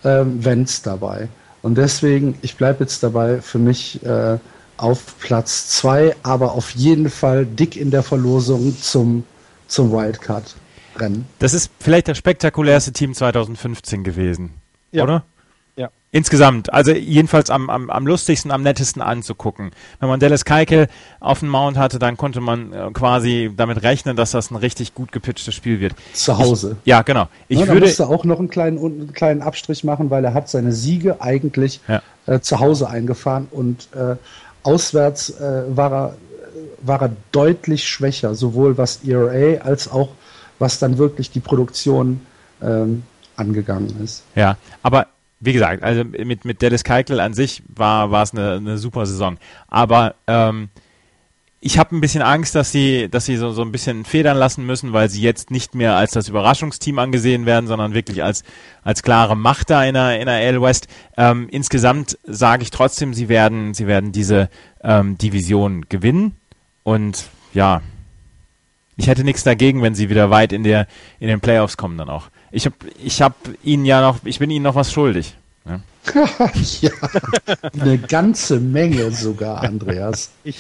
Speaker 2: ähm, Wenns dabei. Und deswegen, ich bleibe jetzt dabei, für mich äh, auf Platz zwei, aber auf jeden Fall dick in der Verlosung zum, zum Wildcard-Rennen.
Speaker 3: Das ist vielleicht das spektakulärste Team 2015 gewesen,
Speaker 4: ja.
Speaker 3: oder? Insgesamt, also jedenfalls am, am, am lustigsten, am nettesten anzugucken. Wenn man Dallas Keikel auf dem Mount hatte, dann konnte man äh, quasi damit rechnen, dass das ein richtig gut gepitchtes Spiel wird.
Speaker 2: Zu Hause.
Speaker 3: Ich, ja, genau.
Speaker 2: Ich ja, würde musste auch noch einen kleinen, einen kleinen Abstrich machen, weil er hat seine Siege eigentlich ja. äh, zu Hause eingefahren und äh, auswärts äh, war, er, war er deutlich schwächer, sowohl was ERA als auch was dann wirklich die Produktion ähm, angegangen ist.
Speaker 3: Ja, aber wie gesagt, also mit, mit Dallas Keuchel an sich war, war es eine, eine super Saison. Aber ähm, ich habe ein bisschen Angst, dass sie, dass sie so, so ein bisschen federn lassen müssen, weil sie jetzt nicht mehr als das Überraschungsteam angesehen werden, sondern wirklich als, als klare Macht da in der, in der AL West. Ähm, insgesamt sage ich trotzdem, sie werden, sie werden diese ähm, Division gewinnen. Und ja, ich hätte nichts dagegen, wenn sie wieder weit in der, in den Playoffs kommen dann auch. Ich habe ich hab Ihnen ja noch, ich bin Ihnen noch was schuldig.
Speaker 2: Ja, ja eine ganze Menge sogar, Andreas.
Speaker 3: Ich,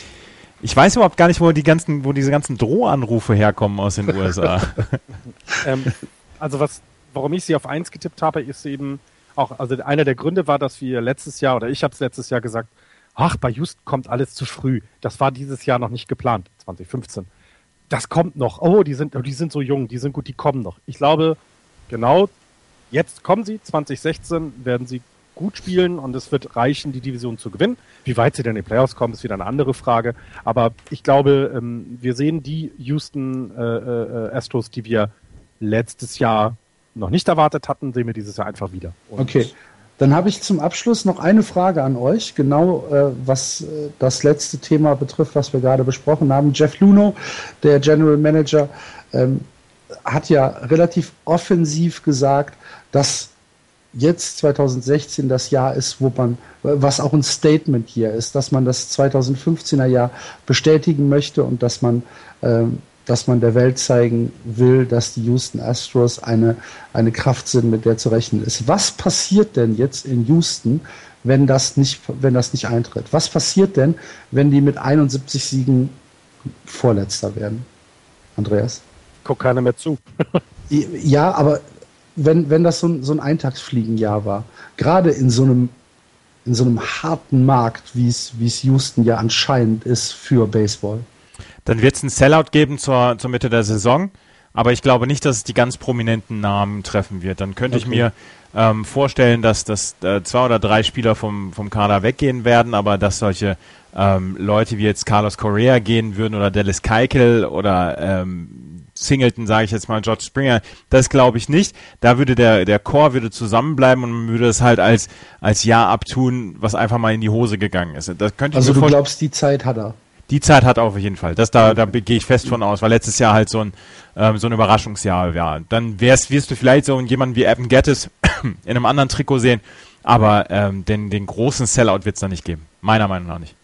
Speaker 3: ich weiß überhaupt gar nicht, wo die ganzen, wo diese ganzen Drohanrufe herkommen aus den USA.
Speaker 4: ähm, also was, warum ich sie auf eins getippt habe, ist eben auch, also einer der Gründe war, dass wir letztes Jahr, oder ich habe es letztes Jahr gesagt, ach, bei Houston kommt alles zu früh. Das war dieses Jahr noch nicht geplant, 2015. Das kommt noch. Oh, die sind, oh, die sind so jung, die sind gut, die kommen noch. Ich glaube, genau, jetzt kommen sie, 2016 werden sie gut spielen und es wird reichen, die Division zu gewinnen. Wie weit sie denn in die Playoffs kommen, ist wieder eine andere Frage. Aber ich glaube, ähm, wir sehen die Houston äh, äh, Astros, die wir letztes Jahr noch nicht erwartet hatten, sehen wir dieses Jahr einfach wieder.
Speaker 2: Und okay. Dann habe ich zum Abschluss noch eine Frage an euch, genau äh, was äh, das letzte Thema betrifft, was wir gerade besprochen haben. Jeff Luno, der General Manager, ähm, hat ja relativ offensiv gesagt, dass jetzt 2016 das Jahr ist, wo man, was auch ein Statement hier ist, dass man das 2015er Jahr bestätigen möchte und dass man, äh, dass man der Welt zeigen will, dass die Houston Astros eine, eine Kraft sind, mit der zu rechnen ist. Was passiert denn jetzt in Houston, wenn das nicht, wenn das nicht eintritt? Was passiert denn, wenn die mit 71 Siegen Vorletzter werden? Andreas?
Speaker 4: Guckt keiner mehr zu.
Speaker 2: ja, aber wenn, wenn das so ein, so ein Eintagsfliegenjahr war, gerade in so einem in so einem harten Markt, wie es wie es Houston ja anscheinend ist für Baseball.
Speaker 3: Dann wird es ein Sellout geben zur, zur Mitte der Saison, aber ich glaube nicht, dass es die ganz prominenten Namen treffen wird. Dann könnte okay. ich mir ähm, vorstellen, dass, dass äh, zwei oder drei Spieler vom, vom Kader weggehen werden, aber dass solche ähm, Leute wie jetzt Carlos Correa gehen würden oder Dallas Keikel oder ähm, Singleton, sage ich jetzt mal, George Springer, das glaube ich nicht. Da würde der, der Chor würde zusammenbleiben und man würde es halt als, als Jahr abtun, was einfach mal in die Hose gegangen ist. Das könnte
Speaker 2: also du glaubst, die Zeit hat er?
Speaker 3: Die Zeit hat er auf jeden Fall. Das, da, da gehe ich fest von aus, weil letztes Jahr halt so ein, ähm, so ein Überraschungsjahr war. Dann wärst, wirst du vielleicht so jemanden wie Evan Gettis in einem anderen Trikot sehen, aber ähm, den, den großen Sellout wird es da nicht geben. Meiner Meinung nach nicht.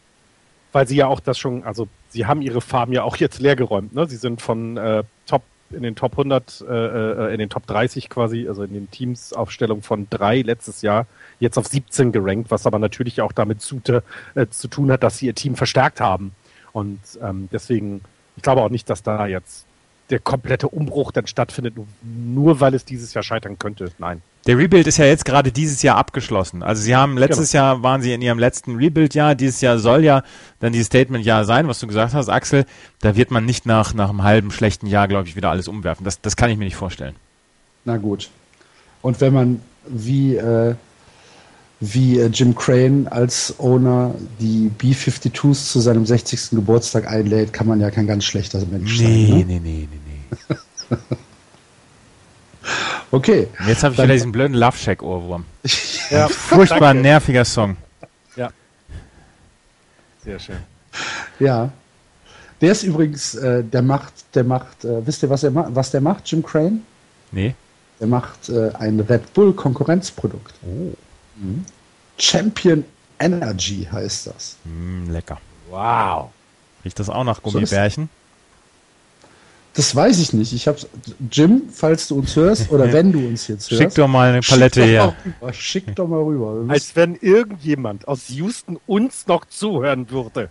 Speaker 4: Weil sie ja auch das schon, also sie haben ihre Farben ja auch jetzt leergeräumt. Ne? Sie sind von äh, Top in den Top 100, äh, äh, in den Top 30 quasi, also in den Teamsaufstellungen von drei letztes Jahr jetzt auf 17 gerankt, was aber natürlich auch damit zu, äh, zu tun hat, dass sie ihr Team verstärkt haben. Und ähm, deswegen, ich glaube auch nicht, dass da jetzt der komplette Umbruch dann stattfindet, nur weil es dieses Jahr scheitern könnte. Nein.
Speaker 3: Der Rebuild ist ja jetzt gerade dieses Jahr abgeschlossen. Also sie haben letztes genau. Jahr waren sie in ihrem letzten Rebuild-Jahr. Dieses Jahr soll ja dann dieses Statement-Jahr sein, was du gesagt hast, Axel. Da wird man nicht nach, nach einem halben schlechten Jahr, glaube ich, wieder alles umwerfen. Das, das kann ich mir nicht vorstellen.
Speaker 2: Na gut. Und wenn man wie, äh, wie äh, Jim Crane als Owner die B-52s zu seinem 60. Geburtstag einlädt, kann man ja kein ganz schlechter Mensch
Speaker 3: nee,
Speaker 2: sein.
Speaker 3: Ne? Nee, nee, nee, nee.
Speaker 2: Okay.
Speaker 3: Jetzt habe ich wieder diesen blöden Love Shack Ohrwurm. ja, furchtbar danke. nerviger Song.
Speaker 4: Ja. Sehr schön.
Speaker 2: Ja. Der ist übrigens, äh, der macht, der macht, äh, wisst ihr, was er macht, was der macht, Jim Crane?
Speaker 3: Nee.
Speaker 2: Der macht äh, ein Red Bull Konkurrenzprodukt.
Speaker 3: Oh.
Speaker 2: Mhm. Champion Energy heißt das.
Speaker 3: Mm, lecker.
Speaker 4: Wow.
Speaker 3: Riecht das auch nach Gummibärchen? So
Speaker 2: das weiß ich nicht. Ich hab's. Jim, falls du uns hörst oder wenn du uns jetzt hörst.
Speaker 3: Schick doch mal eine Palette schick her.
Speaker 2: Rüber, schick doch mal rüber.
Speaker 4: Als wenn irgendjemand aus Houston uns noch zuhören würde.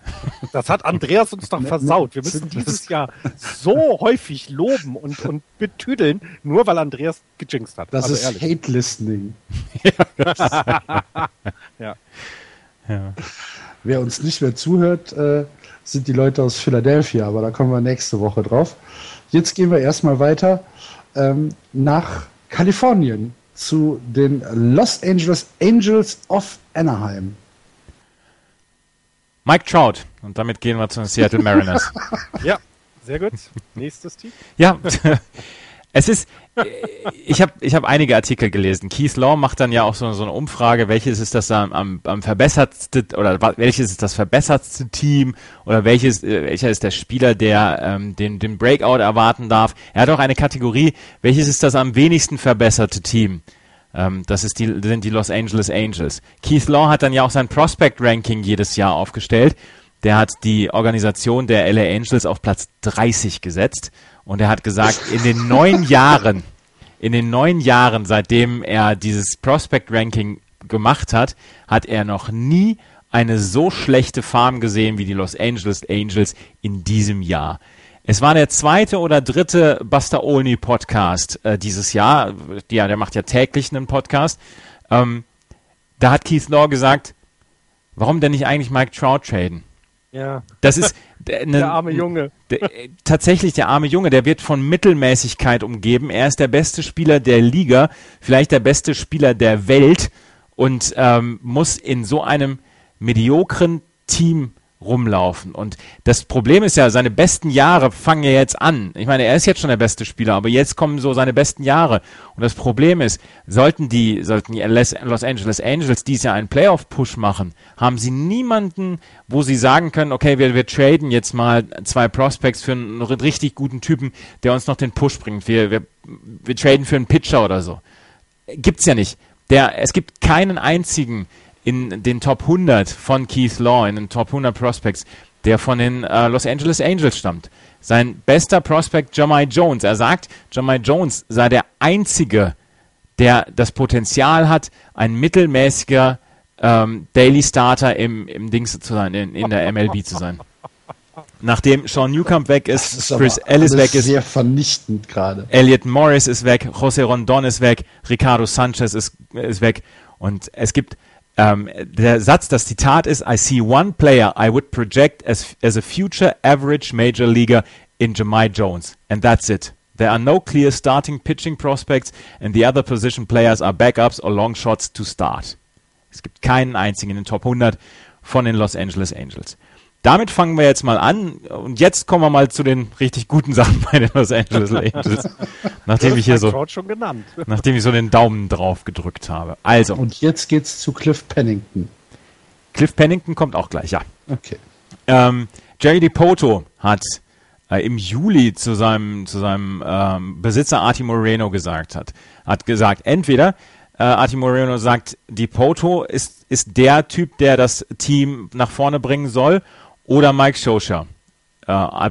Speaker 4: Das hat Andreas uns doch versaut. Wir müssen dieses Jahr so häufig loben und, und betüdeln, nur weil Andreas gejinxt hat.
Speaker 2: Das also ist Hate-Listening.
Speaker 4: ja.
Speaker 2: ja. Wer uns nicht mehr zuhört, äh, sind die Leute aus Philadelphia, aber da kommen wir nächste Woche drauf. Jetzt gehen wir erstmal weiter ähm, nach Kalifornien zu den Los Angeles Angels of Anaheim.
Speaker 3: Mike Trout. Und damit gehen wir zu den Seattle Mariners.
Speaker 4: ja, sehr gut. Nächstes Team.
Speaker 3: Ja, es ist, ich habe ich hab einige Artikel gelesen. Keith Law macht dann ja auch so, so eine Umfrage, welches ist das am, am, am verbessertste oder welches ist das verbessertste Team oder welches, äh, welcher ist der Spieler, der ähm, den, den Breakout erwarten darf. Er hat auch eine Kategorie, welches ist das am wenigsten verbesserte Team. Ähm, das ist die, sind die Los Angeles Angels. Keith Law hat dann ja auch sein Prospect Ranking jedes Jahr aufgestellt. Der hat die Organisation der LA Angels auf Platz 30 gesetzt und er hat gesagt, in den neun Jahren, in den neun Jahren, seitdem er dieses Prospect Ranking gemacht hat, hat er noch nie eine so schlechte Farm gesehen wie die Los Angeles Angels in diesem Jahr. Es war der zweite oder dritte Buster Olney Podcast äh, dieses Jahr. Ja, der macht ja täglich einen Podcast. Ähm, da hat Keith Law gesagt, warum denn nicht eigentlich Mike Trout traden?
Speaker 4: Ja.
Speaker 3: Das ist
Speaker 4: eine, der arme Junge.
Speaker 3: Der, tatsächlich der arme Junge, der wird von Mittelmäßigkeit umgeben. Er ist der beste Spieler der Liga, vielleicht der beste Spieler der Welt und ähm, muss in so einem mediokren Team rumlaufen. Und das Problem ist ja, seine besten Jahre fangen ja jetzt an. Ich meine, er ist jetzt schon der beste Spieler, aber jetzt kommen so seine besten Jahre. Und das Problem ist, sollten die, sollten die Los Angeles Angels dies Jahr einen Playoff-Push machen, haben sie niemanden, wo sie sagen können, okay, wir, wir traden jetzt mal zwei Prospects für einen richtig guten Typen, der uns noch den Push bringt. Wir, wir, wir traden für einen Pitcher oder so. Gibt's ja nicht. Der, es gibt keinen einzigen, in den Top 100 von Keith Law, in den Top 100 Prospects, der von den äh, Los Angeles Angels stammt. Sein bester Prospect Jamai Jones. Er sagt, Jamai Jones sei der einzige, der das Potenzial hat, ein mittelmäßiger ähm, Daily Starter im, im Dings zu sein, in, in der MLB zu sein. Nachdem Sean Newcomb weg ist, ist Chris Ellis weg ist.
Speaker 2: Sehr vernichtend gerade.
Speaker 3: Elliot Morris ist weg, José Rondon ist weg, Ricardo Sanchez ist, ist weg. Und es gibt ähm, der Satz, das Zitat ist, I see one player I would project as, as a future average major leaguer in Jemai Jones. And that's it. There are no clear starting pitching prospects and the other position players are backups or long shots to start. Es gibt keinen einzigen in den Top 100 von den Los Angeles Angels damit fangen wir jetzt mal an. Und jetzt kommen wir mal zu den richtig guten Sachen bei den Los Angeles Angels. nachdem ich hier so, nachdem ich so den Daumen drauf gedrückt habe. Also.
Speaker 2: Und jetzt geht's zu Cliff Pennington.
Speaker 3: Cliff Pennington kommt auch gleich, ja.
Speaker 2: Okay.
Speaker 3: Ähm, Jerry DiPoto hat äh, im Juli zu seinem, zu seinem ähm, Besitzer Arti Moreno gesagt hat, hat gesagt, entweder äh, Arti Moreno sagt, DiPoto ist, ist der Typ, der das Team nach vorne bringen soll oder Mike Shosha. Äh,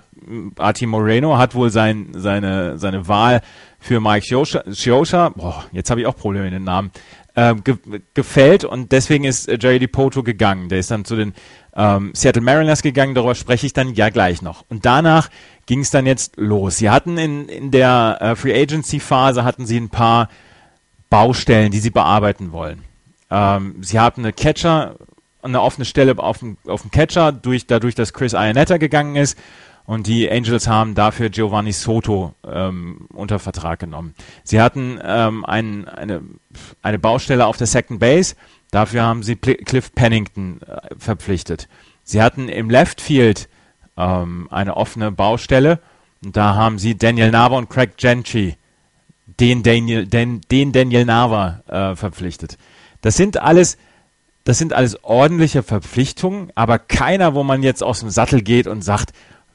Speaker 3: Arti Moreno hat wohl sein, seine, seine Wahl für Mike Shosha, boah, jetzt habe ich auch Probleme mit den Namen, äh, ge gefällt und deswegen ist äh, Jerry DiPoto gegangen. Der ist dann zu den ähm, Seattle Mariners gegangen, darüber spreche ich dann ja gleich noch. Und danach ging es dann jetzt los. Sie hatten in, in der äh, Free Agency Phase hatten sie ein paar Baustellen, die sie bearbeiten wollen. Ähm, sie hatten eine Catcher, eine offene Stelle auf dem, auf dem Catcher, durch, dadurch, dass Chris Ionetta gegangen ist. Und die Angels haben dafür Giovanni Soto ähm, unter Vertrag genommen. Sie hatten ähm, ein, eine, eine Baustelle auf der Second Base. Dafür haben sie Cliff Pennington äh, verpflichtet. Sie hatten im Left Field ähm, eine offene Baustelle. Und da haben sie Daniel Nava und Craig Gentry, den Daniel, den, den Daniel Nava äh, verpflichtet. Das sind alles, das sind alles ordentliche Verpflichtungen, aber keiner, wo man jetzt aus dem Sattel geht und sagt,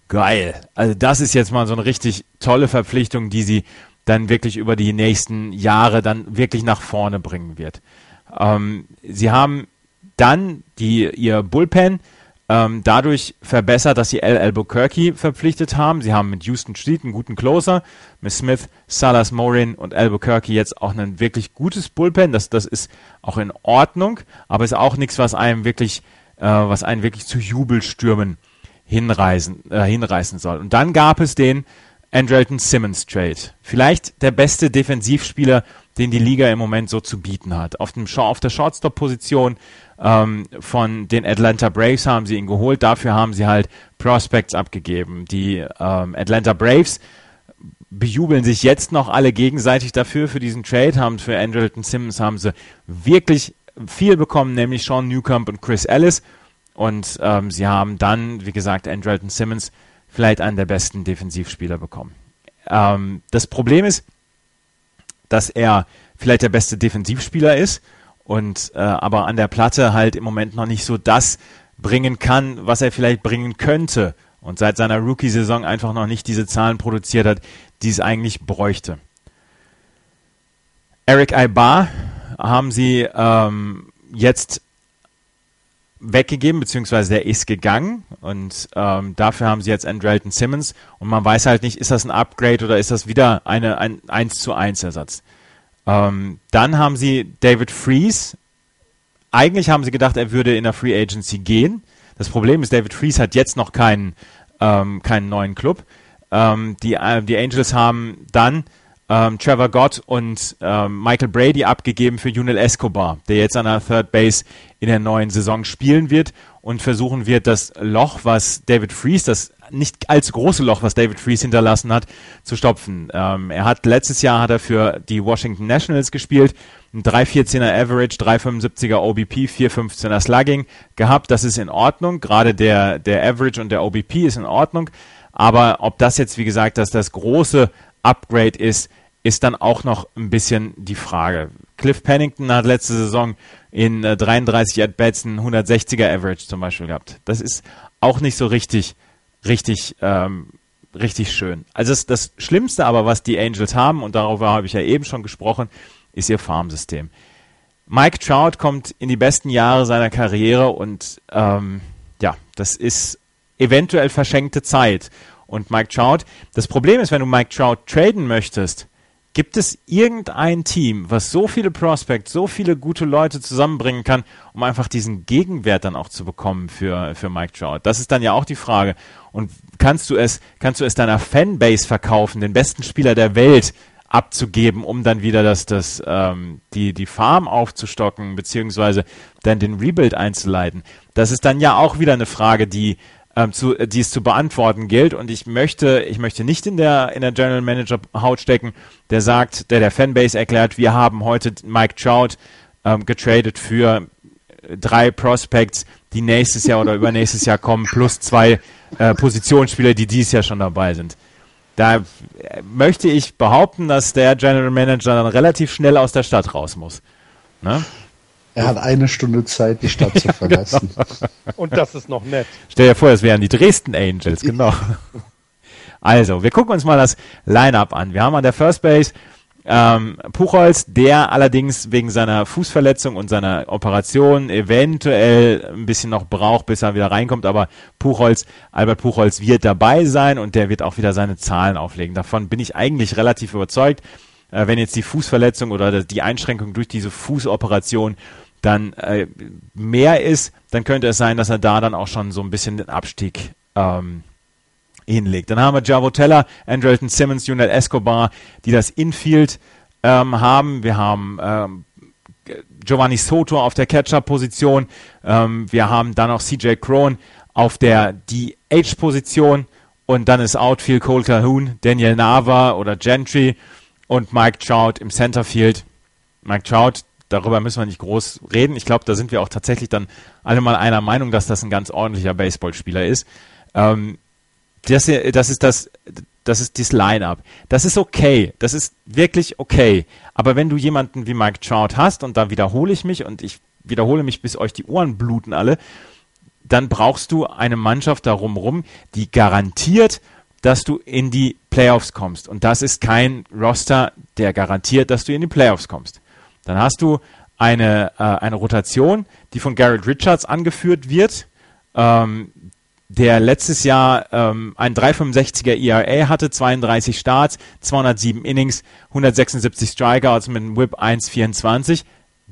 Speaker 3: geil. Also das ist jetzt mal so eine richtig tolle Verpflichtung, die sie dann wirklich über die nächsten Jahre dann wirklich nach vorne bringen wird. Ähm, sie haben dann die, ihr Bullpen ähm, dadurch verbessert, dass sie Al Albuquerque verpflichtet haben. Sie haben mit Houston Street einen guten Closer, mit Smith, Salas, Morin und Albuquerque jetzt auch ein wirklich gutes Bullpen. Das, das ist auch in Ordnung, aber ist auch nichts, was einem wirklich, äh, was einen wirklich zu Jubelstürmen hinreisen, äh, hinreißen soll. Und dann gab es den Andrelton Simmons Trade. Vielleicht der beste Defensivspieler, den die Liga im Moment so zu bieten hat. Auf, dem, auf der Shortstop-Position ähm, von den Atlanta Braves haben sie ihn geholt. Dafür haben sie halt Prospects abgegeben. Die ähm, Atlanta Braves bejubeln sich jetzt noch alle gegenseitig dafür, für diesen Trade, haben für Andrelton Simmons haben sie wirklich viel bekommen, nämlich Sean Newcomb und Chris Ellis. Und ähm, sie haben dann, wie gesagt, Andrelton Simmons vielleicht einen der besten Defensivspieler bekommen. Ähm, das Problem ist, dass er vielleicht der beste Defensivspieler ist und äh, aber an der Platte halt im Moment noch nicht so das bringen kann, was er vielleicht bringen könnte und seit seiner Rookie-Saison einfach noch nicht diese Zahlen produziert hat, die es eigentlich bräuchte. Eric Aibar haben sie ähm, jetzt weggegeben, beziehungsweise der ist gegangen und ähm, dafür haben sie jetzt Andrelton Simmons und man weiß halt nicht, ist das ein Upgrade oder ist das wieder eine, ein 1 zu 1 Ersatz. Ähm, dann haben sie David Fries. Eigentlich haben sie gedacht, er würde in der Free Agency gehen. Das Problem ist, David Fries hat jetzt noch keinen, ähm, keinen neuen Club. Ähm, die, äh, die Angels haben dann ähm, Trevor Gott und ähm, Michael Brady abgegeben für Junel Escobar, der jetzt an der Third Base in der neuen Saison spielen wird und versuchen wird, das Loch, was David Fries, das nicht allzu große Loch, was David Fries hinterlassen hat, zu stopfen. Ähm, er hat letztes Jahr hat er für die Washington Nationals gespielt, ein 3,14er Average, 3,75er OBP, 4,15er Slugging gehabt. Das ist in Ordnung. Gerade der, der Average und der OBP ist in Ordnung. Aber ob das jetzt, wie gesagt, dass das große Upgrade ist, ist dann auch noch ein bisschen die Frage. Cliff Pennington hat letzte Saison in äh, 33 At-Bats ein 160er Average zum Beispiel gehabt. Das ist auch nicht so richtig, richtig, ähm, richtig schön. Also das, das Schlimmste aber, was die Angels haben, und darüber habe ich ja eben schon gesprochen, ist ihr Farmsystem. Mike Trout kommt in die besten Jahre seiner Karriere und ähm, ja, das ist eventuell verschenkte Zeit. Und Mike Trout, das Problem ist, wenn du Mike Trout traden möchtest, Gibt es irgendein Team, was so viele Prospects, so viele gute Leute zusammenbringen kann, um einfach diesen Gegenwert dann auch zu bekommen für, für Mike Trout? Das ist dann ja auch die Frage. Und kannst du es, kannst du es deiner Fanbase verkaufen, den besten Spieler der Welt abzugeben, um dann wieder das, das, ähm, die, die Farm aufzustocken, beziehungsweise dann den Rebuild einzuleiten? Das ist dann ja auch wieder eine Frage, die ähm, zu, die es zu beantworten gilt. Und ich möchte, ich möchte nicht in der, in der General Manager Haut stecken, der sagt, der der Fanbase erklärt, wir haben heute Mike Trout ähm, getradet für drei Prospects, die nächstes Jahr oder übernächstes Jahr kommen, plus zwei äh, Positionsspieler, die dieses Jahr schon dabei sind. Da möchte ich behaupten, dass der General Manager dann relativ schnell aus der Stadt raus muss. Ne?
Speaker 2: Er hat eine Stunde Zeit, die Stadt zu verlassen.
Speaker 4: genau. Und das ist noch nett.
Speaker 3: Stell dir vor, das wären die Dresden Angels, genau. Also, wir gucken uns mal das Line-Up an. Wir haben an der First Base Ähm, Puchholz, der allerdings wegen seiner Fußverletzung und seiner Operation eventuell ein bisschen noch braucht, bis er wieder reinkommt, aber Puchholz, Albert Puchholz wird dabei sein und der wird auch wieder seine Zahlen auflegen. Davon bin ich eigentlich relativ überzeugt. Äh, wenn jetzt die Fußverletzung oder die Einschränkung durch diese Fußoperation dann äh, mehr ist, dann könnte es sein, dass er da dann auch schon so ein bisschen den Abstieg ähm, hinlegt. Dann haben wir Javotella, Andrelton Simmons, Junel Escobar, die das Infield ähm, haben. Wir haben ähm, Giovanni Soto auf der Catcher-Position. Ähm, wir haben dann auch CJ Crone auf der DH-Position. Und dann ist Outfield Cole Calhoun, Daniel Nava oder Gentry und Mike Trout im Centerfield. Mike Trout, darüber müssen wir nicht groß reden. Ich glaube, da sind wir auch tatsächlich dann alle mal einer Meinung, dass das ein ganz ordentlicher Baseballspieler ist. Ähm, das, hier, das ist das, das ist das Line-up. Das ist okay. Das ist wirklich okay. Aber wenn du jemanden wie Mike Trout hast, und da wiederhole ich mich und ich wiederhole mich, bis euch die Ohren bluten alle, dann brauchst du eine Mannschaft darum rum, die garantiert, dass du in die Playoffs kommst. Und das ist kein Roster, der garantiert, dass du in die Playoffs kommst. Dann hast du eine, äh, eine Rotation, die von Garrett Richards angeführt wird, ähm, der letztes Jahr ähm, ein 365er ERA hatte, 32 Starts, 207 Innings, 176 Strikeouts mit einem Whip 1,24.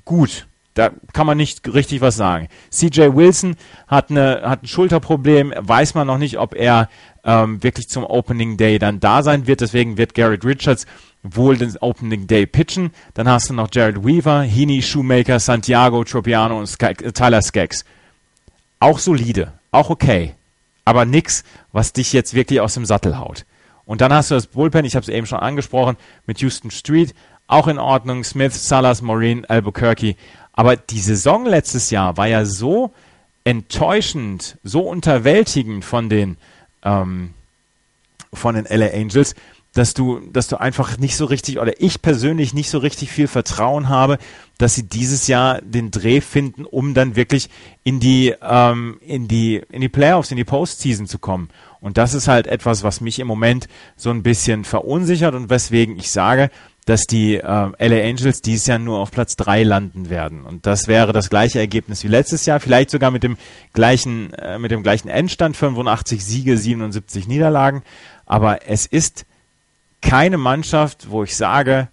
Speaker 3: Gut, da kann man nicht richtig was sagen. CJ Wilson hat, eine, hat ein Schulterproblem, weiß man noch nicht, ob er ähm, wirklich zum Opening Day dann da sein wird. Deswegen wird Garrett Richards wohl den Opening Day pitchen. Dann hast du noch Jared Weaver, Heaney, Shoemaker, Santiago, Tropiano und Sky, Tyler Skaggs. Auch solide, auch okay aber nix, was dich jetzt wirklich aus dem Sattel haut. Und dann hast du das Bullpen, ich habe es eben schon angesprochen, mit Houston Street, auch in Ordnung, Smith, Salas, Maureen, Albuquerque. Aber die Saison letztes Jahr war ja so enttäuschend, so unterwältigend von den, ähm, von den LA Angels, dass du, dass du einfach nicht so richtig, oder ich persönlich nicht so richtig viel Vertrauen habe, dass sie dieses Jahr den Dreh finden, um dann wirklich in die, ähm, in die, in die Playoffs, in die Postseason zu kommen. Und das ist halt etwas, was mich im Moment so ein bisschen verunsichert und weswegen ich sage, dass die äh, LA Angels dieses Jahr nur auf Platz drei landen werden. Und das wäre das gleiche Ergebnis wie letztes Jahr, vielleicht sogar mit dem gleichen, äh, mit dem gleichen Endstand, 85 Siege, 77 Niederlagen. Aber es ist keine Mannschaft, wo ich sage,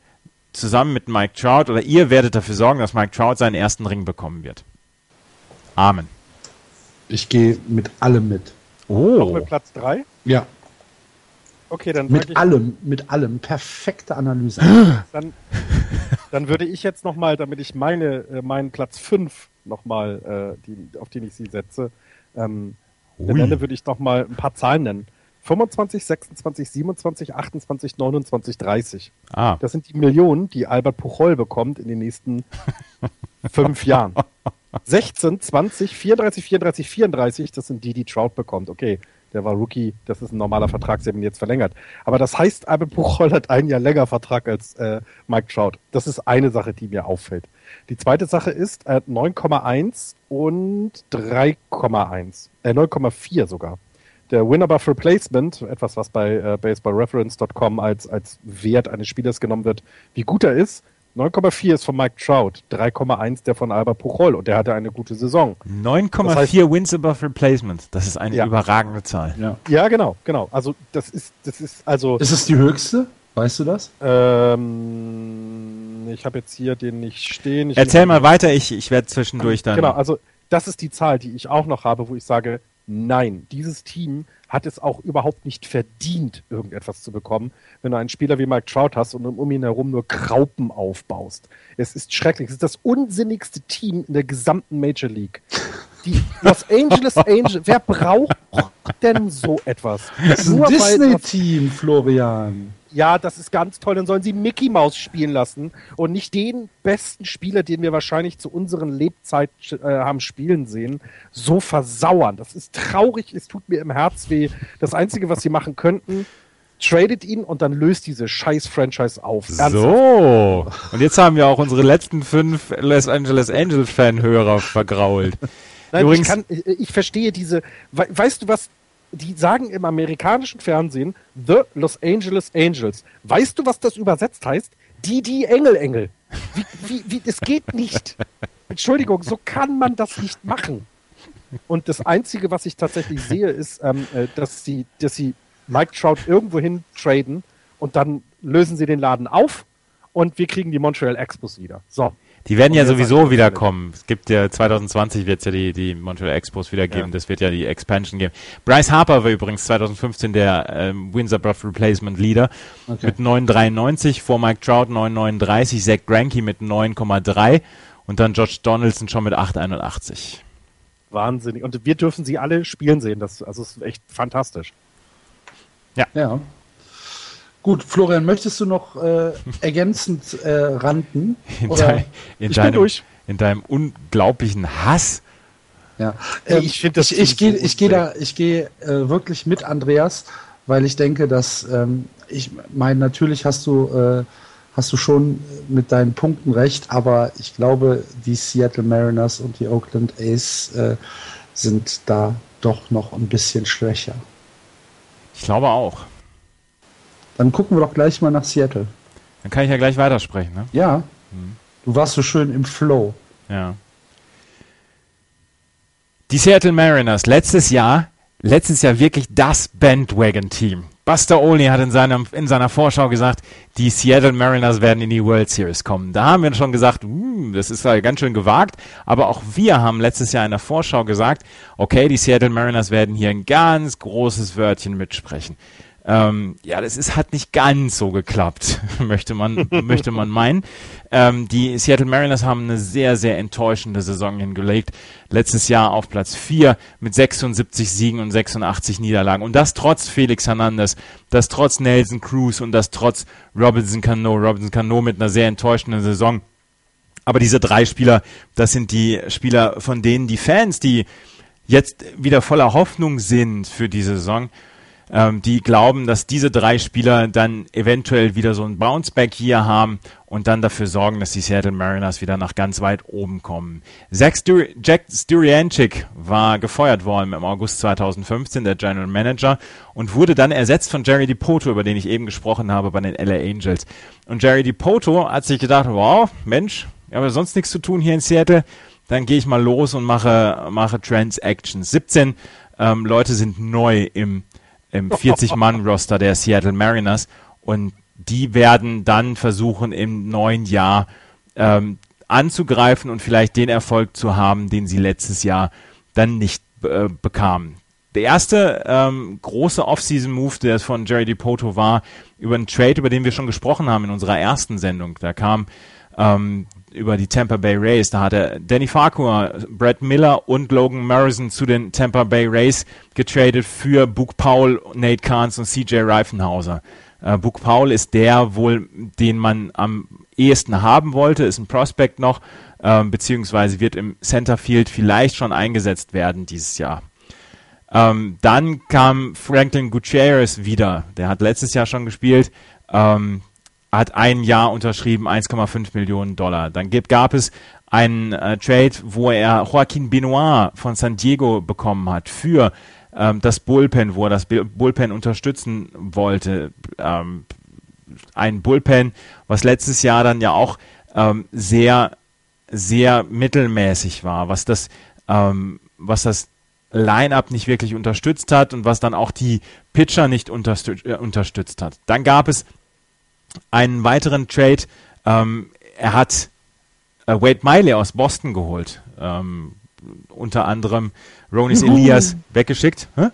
Speaker 3: zusammen mit Mike Trout oder ihr werdet dafür sorgen, dass Mike Trout seinen ersten Ring bekommen wird. Amen.
Speaker 2: Ich gehe mit allem mit.
Speaker 4: Oh. Auch mit Platz 3?
Speaker 2: Ja.
Speaker 4: Okay, dann
Speaker 2: mit allem, mit allem. Perfekte Analyse.
Speaker 4: Dann, dann würde ich jetzt nochmal, damit ich meine, äh, meinen Platz 5 nochmal, äh, auf den ich sie setze, ähm, nenne, würde ich nochmal ein paar Zahlen nennen. 25, 26, 27, 28, 29, 30. Ah. Das sind die Millionen, die Albert Puchol bekommt in den nächsten fünf Jahren. 16, 20, 34, 34, 34, das sind die, die Trout bekommt. Okay, der war Rookie, das ist ein normaler Vertrag, sie haben ihn jetzt verlängert. Aber das heißt, Albert Puchol hat ein Jahr länger Vertrag als äh, Mike Trout. Das ist eine Sache, die mir auffällt. Die zweite Sache ist, er hat 9,1 und 3,1. Äh, 9,4 sogar der Winner Buff Replacement, etwas, was bei äh, baseballreference.com als, als Wert eines Spielers genommen wird, wie gut er ist. 9,4 ist von Mike Trout, 3,1 der von Albert Puchol und der hatte eine gute Saison.
Speaker 3: 9,4 das heißt, Wins above Replacement, das ist eine ja. überragende Zahl.
Speaker 4: Ja. ja, genau, genau. Also das ist, das ist also.
Speaker 2: Ist es die höchste? Weißt du das?
Speaker 4: Ähm, ich habe jetzt hier den nicht stehen. Ich
Speaker 3: Erzähl mal weiter, ich, ich werde zwischendurch dann.
Speaker 4: Genau, also das ist die Zahl, die ich auch noch habe, wo ich sage, Nein, dieses Team hat es auch überhaupt nicht verdient, irgendetwas zu bekommen, wenn du einen Spieler wie Mike Trout hast und um ihn herum nur Graupen aufbaust. Es ist schrecklich. Es ist das unsinnigste Team in der gesamten Major League. Die Los Angeles Angels, wer braucht denn so etwas?
Speaker 2: Das ist ein Disney-Team, Florian
Speaker 4: ja, das ist ganz toll, dann sollen sie Mickey Mouse spielen lassen und nicht den besten Spieler, den wir wahrscheinlich zu unseren Lebzeit äh, haben spielen sehen, so versauern. Das ist traurig, es tut mir im Herz weh. Das Einzige, was sie machen könnten, tradet ihn und dann löst diese scheiß Franchise auf.
Speaker 3: Ernsthaft. So, und jetzt haben wir auch unsere letzten fünf Los Angeles Angels Fan-Hörer vergrault.
Speaker 4: Nein, Übrigens, ich, kann, ich, ich verstehe diese, weißt du was, die sagen im amerikanischen Fernsehen The Los Angeles Angels. Weißt du, was das übersetzt heißt? Die, die Engel, Engel. Wie, wie, wie, das geht nicht. Entschuldigung, so kann man das nicht machen. Und das Einzige, was ich tatsächlich sehe, ist, ähm, äh, dass, sie, dass sie Mike Trout irgendwo hin traden und dann lösen sie den Laden auf und wir kriegen die Montreal Expos wieder. So.
Speaker 3: Die werden ja sowieso wieder kommen. Es gibt ja 2020 wird es ja die, die Montreal Expos wieder geben. Ja. Das wird ja die Expansion geben. Bryce Harper war übrigens 2015 der ähm, Windsor Buff Replacement Leader okay. mit 9,93, vor Mike Trout 9,39, Zach Granke mit 9,3 und dann Josh Donaldson schon mit 8,81.
Speaker 4: Wahnsinnig. Und wir dürfen sie alle spielen sehen. Das also ist echt fantastisch.
Speaker 2: Ja. Ja. Gut, Florian, möchtest du noch äh, ergänzend äh, ranten?
Speaker 3: In, dein, in, deinem, in, deinem, unglaublichen Hass.
Speaker 2: Ja, ähm, ich finde das. Ich, ich gehe ich geh da, ich gehe äh, wirklich mit Andreas, weil ich denke, dass ähm, ich meine, natürlich hast du äh, hast du schon mit deinen Punkten recht, aber ich glaube, die Seattle Mariners und die Oakland A's äh, sind da doch noch ein bisschen schwächer.
Speaker 3: Ich glaube auch.
Speaker 2: Dann gucken wir doch gleich mal nach Seattle.
Speaker 3: Dann kann ich ja gleich weitersprechen, ne?
Speaker 2: Ja. Hm. Du warst so schön im Flow.
Speaker 3: Ja. Die Seattle Mariners, letztes Jahr, letztes Jahr wirklich das Bandwagon-Team. Buster Olney hat in, seinem, in seiner Vorschau gesagt, die Seattle Mariners werden in die World Series kommen. Da haben wir schon gesagt, uh, das ist halt ganz schön gewagt, aber auch wir haben letztes Jahr in der Vorschau gesagt, okay, die Seattle Mariners werden hier ein ganz großes Wörtchen mitsprechen. Ähm, ja, das ist, hat nicht ganz so geklappt, möchte man, möchte man meinen. Ähm, die Seattle Mariners haben eine sehr, sehr enttäuschende Saison hingelegt. Letztes Jahr auf Platz 4 mit 76 Siegen und 86 Niederlagen. Und das trotz Felix Hernandez, das trotz Nelson Cruz und das trotz Robinson Cano. Robinson Cano mit einer sehr enttäuschenden Saison. Aber diese drei Spieler, das sind die Spieler, von denen die Fans, die jetzt wieder voller Hoffnung sind für die Saison, ähm, die glauben, dass diese drei Spieler dann eventuell wieder so ein Bounceback hier haben und dann dafür sorgen, dass die Seattle Mariners wieder nach ganz weit oben kommen. Zach Stur Jack Sturiancic war gefeuert worden im August 2015, der General Manager, und wurde dann ersetzt von Jerry DiPoto, über den ich eben gesprochen habe, bei den LA Angels. Und Jerry DiPoto hat sich gedacht, wow, Mensch, ich habe sonst nichts zu tun hier in Seattle, dann gehe ich mal los und mache, mache Transactions. 17 ähm, Leute sind neu im im 40-Mann-Roster der Seattle Mariners und die werden dann versuchen im neuen Jahr ähm, anzugreifen und vielleicht den Erfolg zu haben, den sie letztes Jahr dann nicht äh, bekamen. Der erste ähm, große Off-Season-Move, der von Jerry DiPoto war, über einen Trade, über den wir schon gesprochen haben in unserer ersten Sendung. Da kam ähm, über die Tampa Bay Rays. Da hat er Danny Farquhar, Brad Miller und Logan Morrison zu den Tampa Bay Rays getradet für Book Powell, Nate Kahns und CJ Reifenhauser. Äh, Book Powell ist der wohl, den man am ehesten haben wollte, ist ein Prospect noch, äh, beziehungsweise wird im Centerfield vielleicht schon eingesetzt werden dieses Jahr. Ähm, dann kam Franklin Gutierrez wieder. Der hat letztes Jahr schon gespielt. Ähm, hat ein Jahr unterschrieben, 1,5 Millionen Dollar. Dann gab es einen äh, Trade, wo er Joaquin Benoit von San Diego bekommen hat für ähm, das Bullpen, wo er das Bullpen unterstützen wollte. Ähm, ein Bullpen, was letztes Jahr dann ja auch ähm, sehr, sehr mittelmäßig war, was das, ähm, was das Line-up nicht wirklich unterstützt hat und was dann auch die Pitcher nicht äh, unterstützt hat. Dann gab es einen weiteren Trade. Ähm, er hat äh, Wade Miley aus Boston geholt. Ähm, unter anderem Ronis Juhu. Elias weggeschickt. Hä?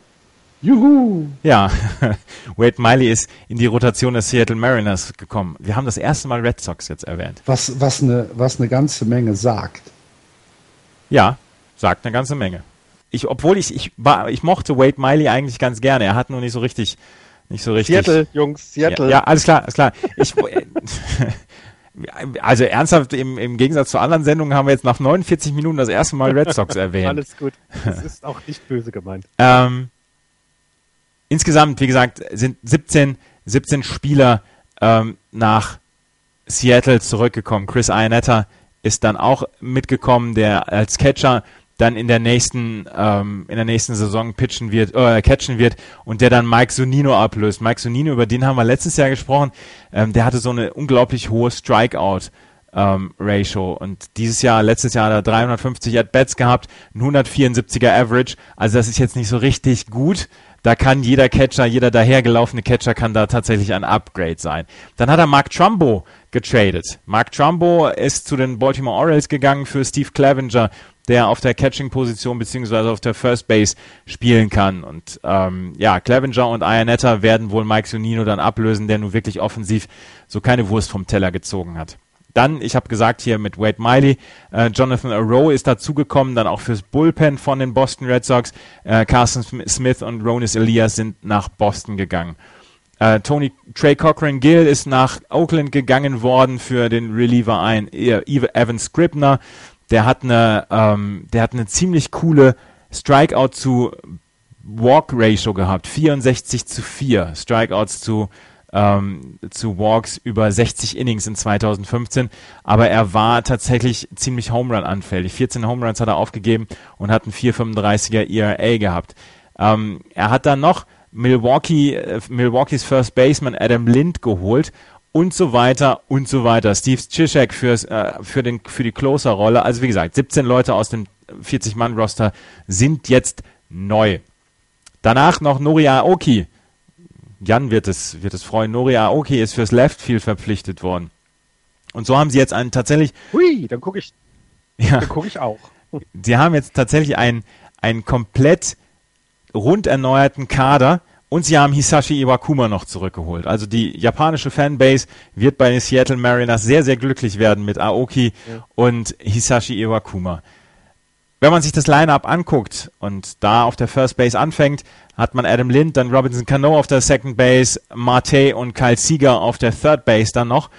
Speaker 2: Juhu!
Speaker 3: Ja, Wade Miley ist in die Rotation des Seattle Mariners gekommen. Wir haben das erste Mal Red Sox jetzt erwähnt.
Speaker 2: Was, was, eine, was eine ganze Menge sagt.
Speaker 3: Ja, sagt eine ganze Menge. Ich, obwohl ich, ich, war, ich mochte Wade Miley eigentlich ganz gerne. Er hat nur nicht so richtig nicht so richtig.
Speaker 4: Seattle, Jungs, Seattle.
Speaker 3: Ja, ja alles klar, alles klar. Ich, also ernsthaft, im, im Gegensatz zu anderen Sendungen haben wir jetzt nach 49 Minuten das erste Mal Red Sox erwähnt.
Speaker 4: alles gut. Das ist auch nicht böse gemeint.
Speaker 3: Ähm, insgesamt, wie gesagt, sind 17, 17 Spieler ähm, nach Seattle zurückgekommen. Chris Iannetta ist dann auch mitgekommen, der als Catcher dann in der nächsten ähm, in der nächsten Saison pitchen wird, äh, catchen wird und der dann Mike Sonino ablöst. Mike Sonino, über den haben wir letztes Jahr gesprochen, ähm, der hatte so eine unglaublich hohe Strikeout. Ähm, Ratio und dieses Jahr, letztes Jahr hat er 350 At-Bats gehabt, ein 174er Average, also das ist jetzt nicht so richtig gut, da kann jeder Catcher, jeder dahergelaufene Catcher kann da tatsächlich ein Upgrade sein. Dann hat er Mark Trumbo getradet. Mark Trumbo ist zu den Baltimore Orioles gegangen für Steve Clevenger, der auf der Catching-Position beziehungsweise auf der First Base spielen kann. Und ähm, ja, Clevenger und Ianetta werden wohl Mike Sonino dann ablösen, der nun wirklich offensiv so keine Wurst vom Teller gezogen hat. Dann, ich habe gesagt hier mit Wade Miley, äh, Jonathan Arrow ist dazugekommen, dann auch fürs Bullpen von den Boston Red Sox. Äh, Carson Smith und Ronis Elias sind nach Boston gegangen. Äh, Tony Trey Cochran Gill ist nach Oakland gegangen worden für den Reliever ein Evan Scribner der hat eine, ähm, der hat eine ziemlich coole Strikeout zu Walk Ratio gehabt. 64 zu 4 Strikeouts zu, ähm, zu Walks über 60 Innings in 2015. Aber er war tatsächlich ziemlich Home Run anfällig. 14 Home Runs hat er aufgegeben und hat einen 4,35er ERA gehabt. Ähm, er hat dann noch Milwaukee, äh, Milwaukees First Baseman Adam Lind geholt und so weiter und so weiter. Steve Zizek fürs, äh, für, den, für die Closer-Rolle. Also wie gesagt, 17 Leute aus dem 40-Mann-Roster sind jetzt neu. Danach noch Nori Aoki. Jan wird es, wird es freuen. Nori Aoki ist fürs Left Field verpflichtet worden. Und so haben sie jetzt einen tatsächlich.
Speaker 4: Hui, dann gucke ich. Ja, dann gucke ich auch.
Speaker 3: Sie haben jetzt tatsächlich einen, einen komplett rund erneuerten Kader und sie haben Hisashi Iwakuma noch zurückgeholt. Also die japanische Fanbase wird bei den Seattle Mariners sehr, sehr glücklich werden mit Aoki ja. und Hisashi Iwakuma. Wenn man sich das Line-Up anguckt und da auf der First Base anfängt, hat man Adam Lind, dann Robinson Cano auf der Second Base, Marte und Kyle Seager auf der Third Base dann noch.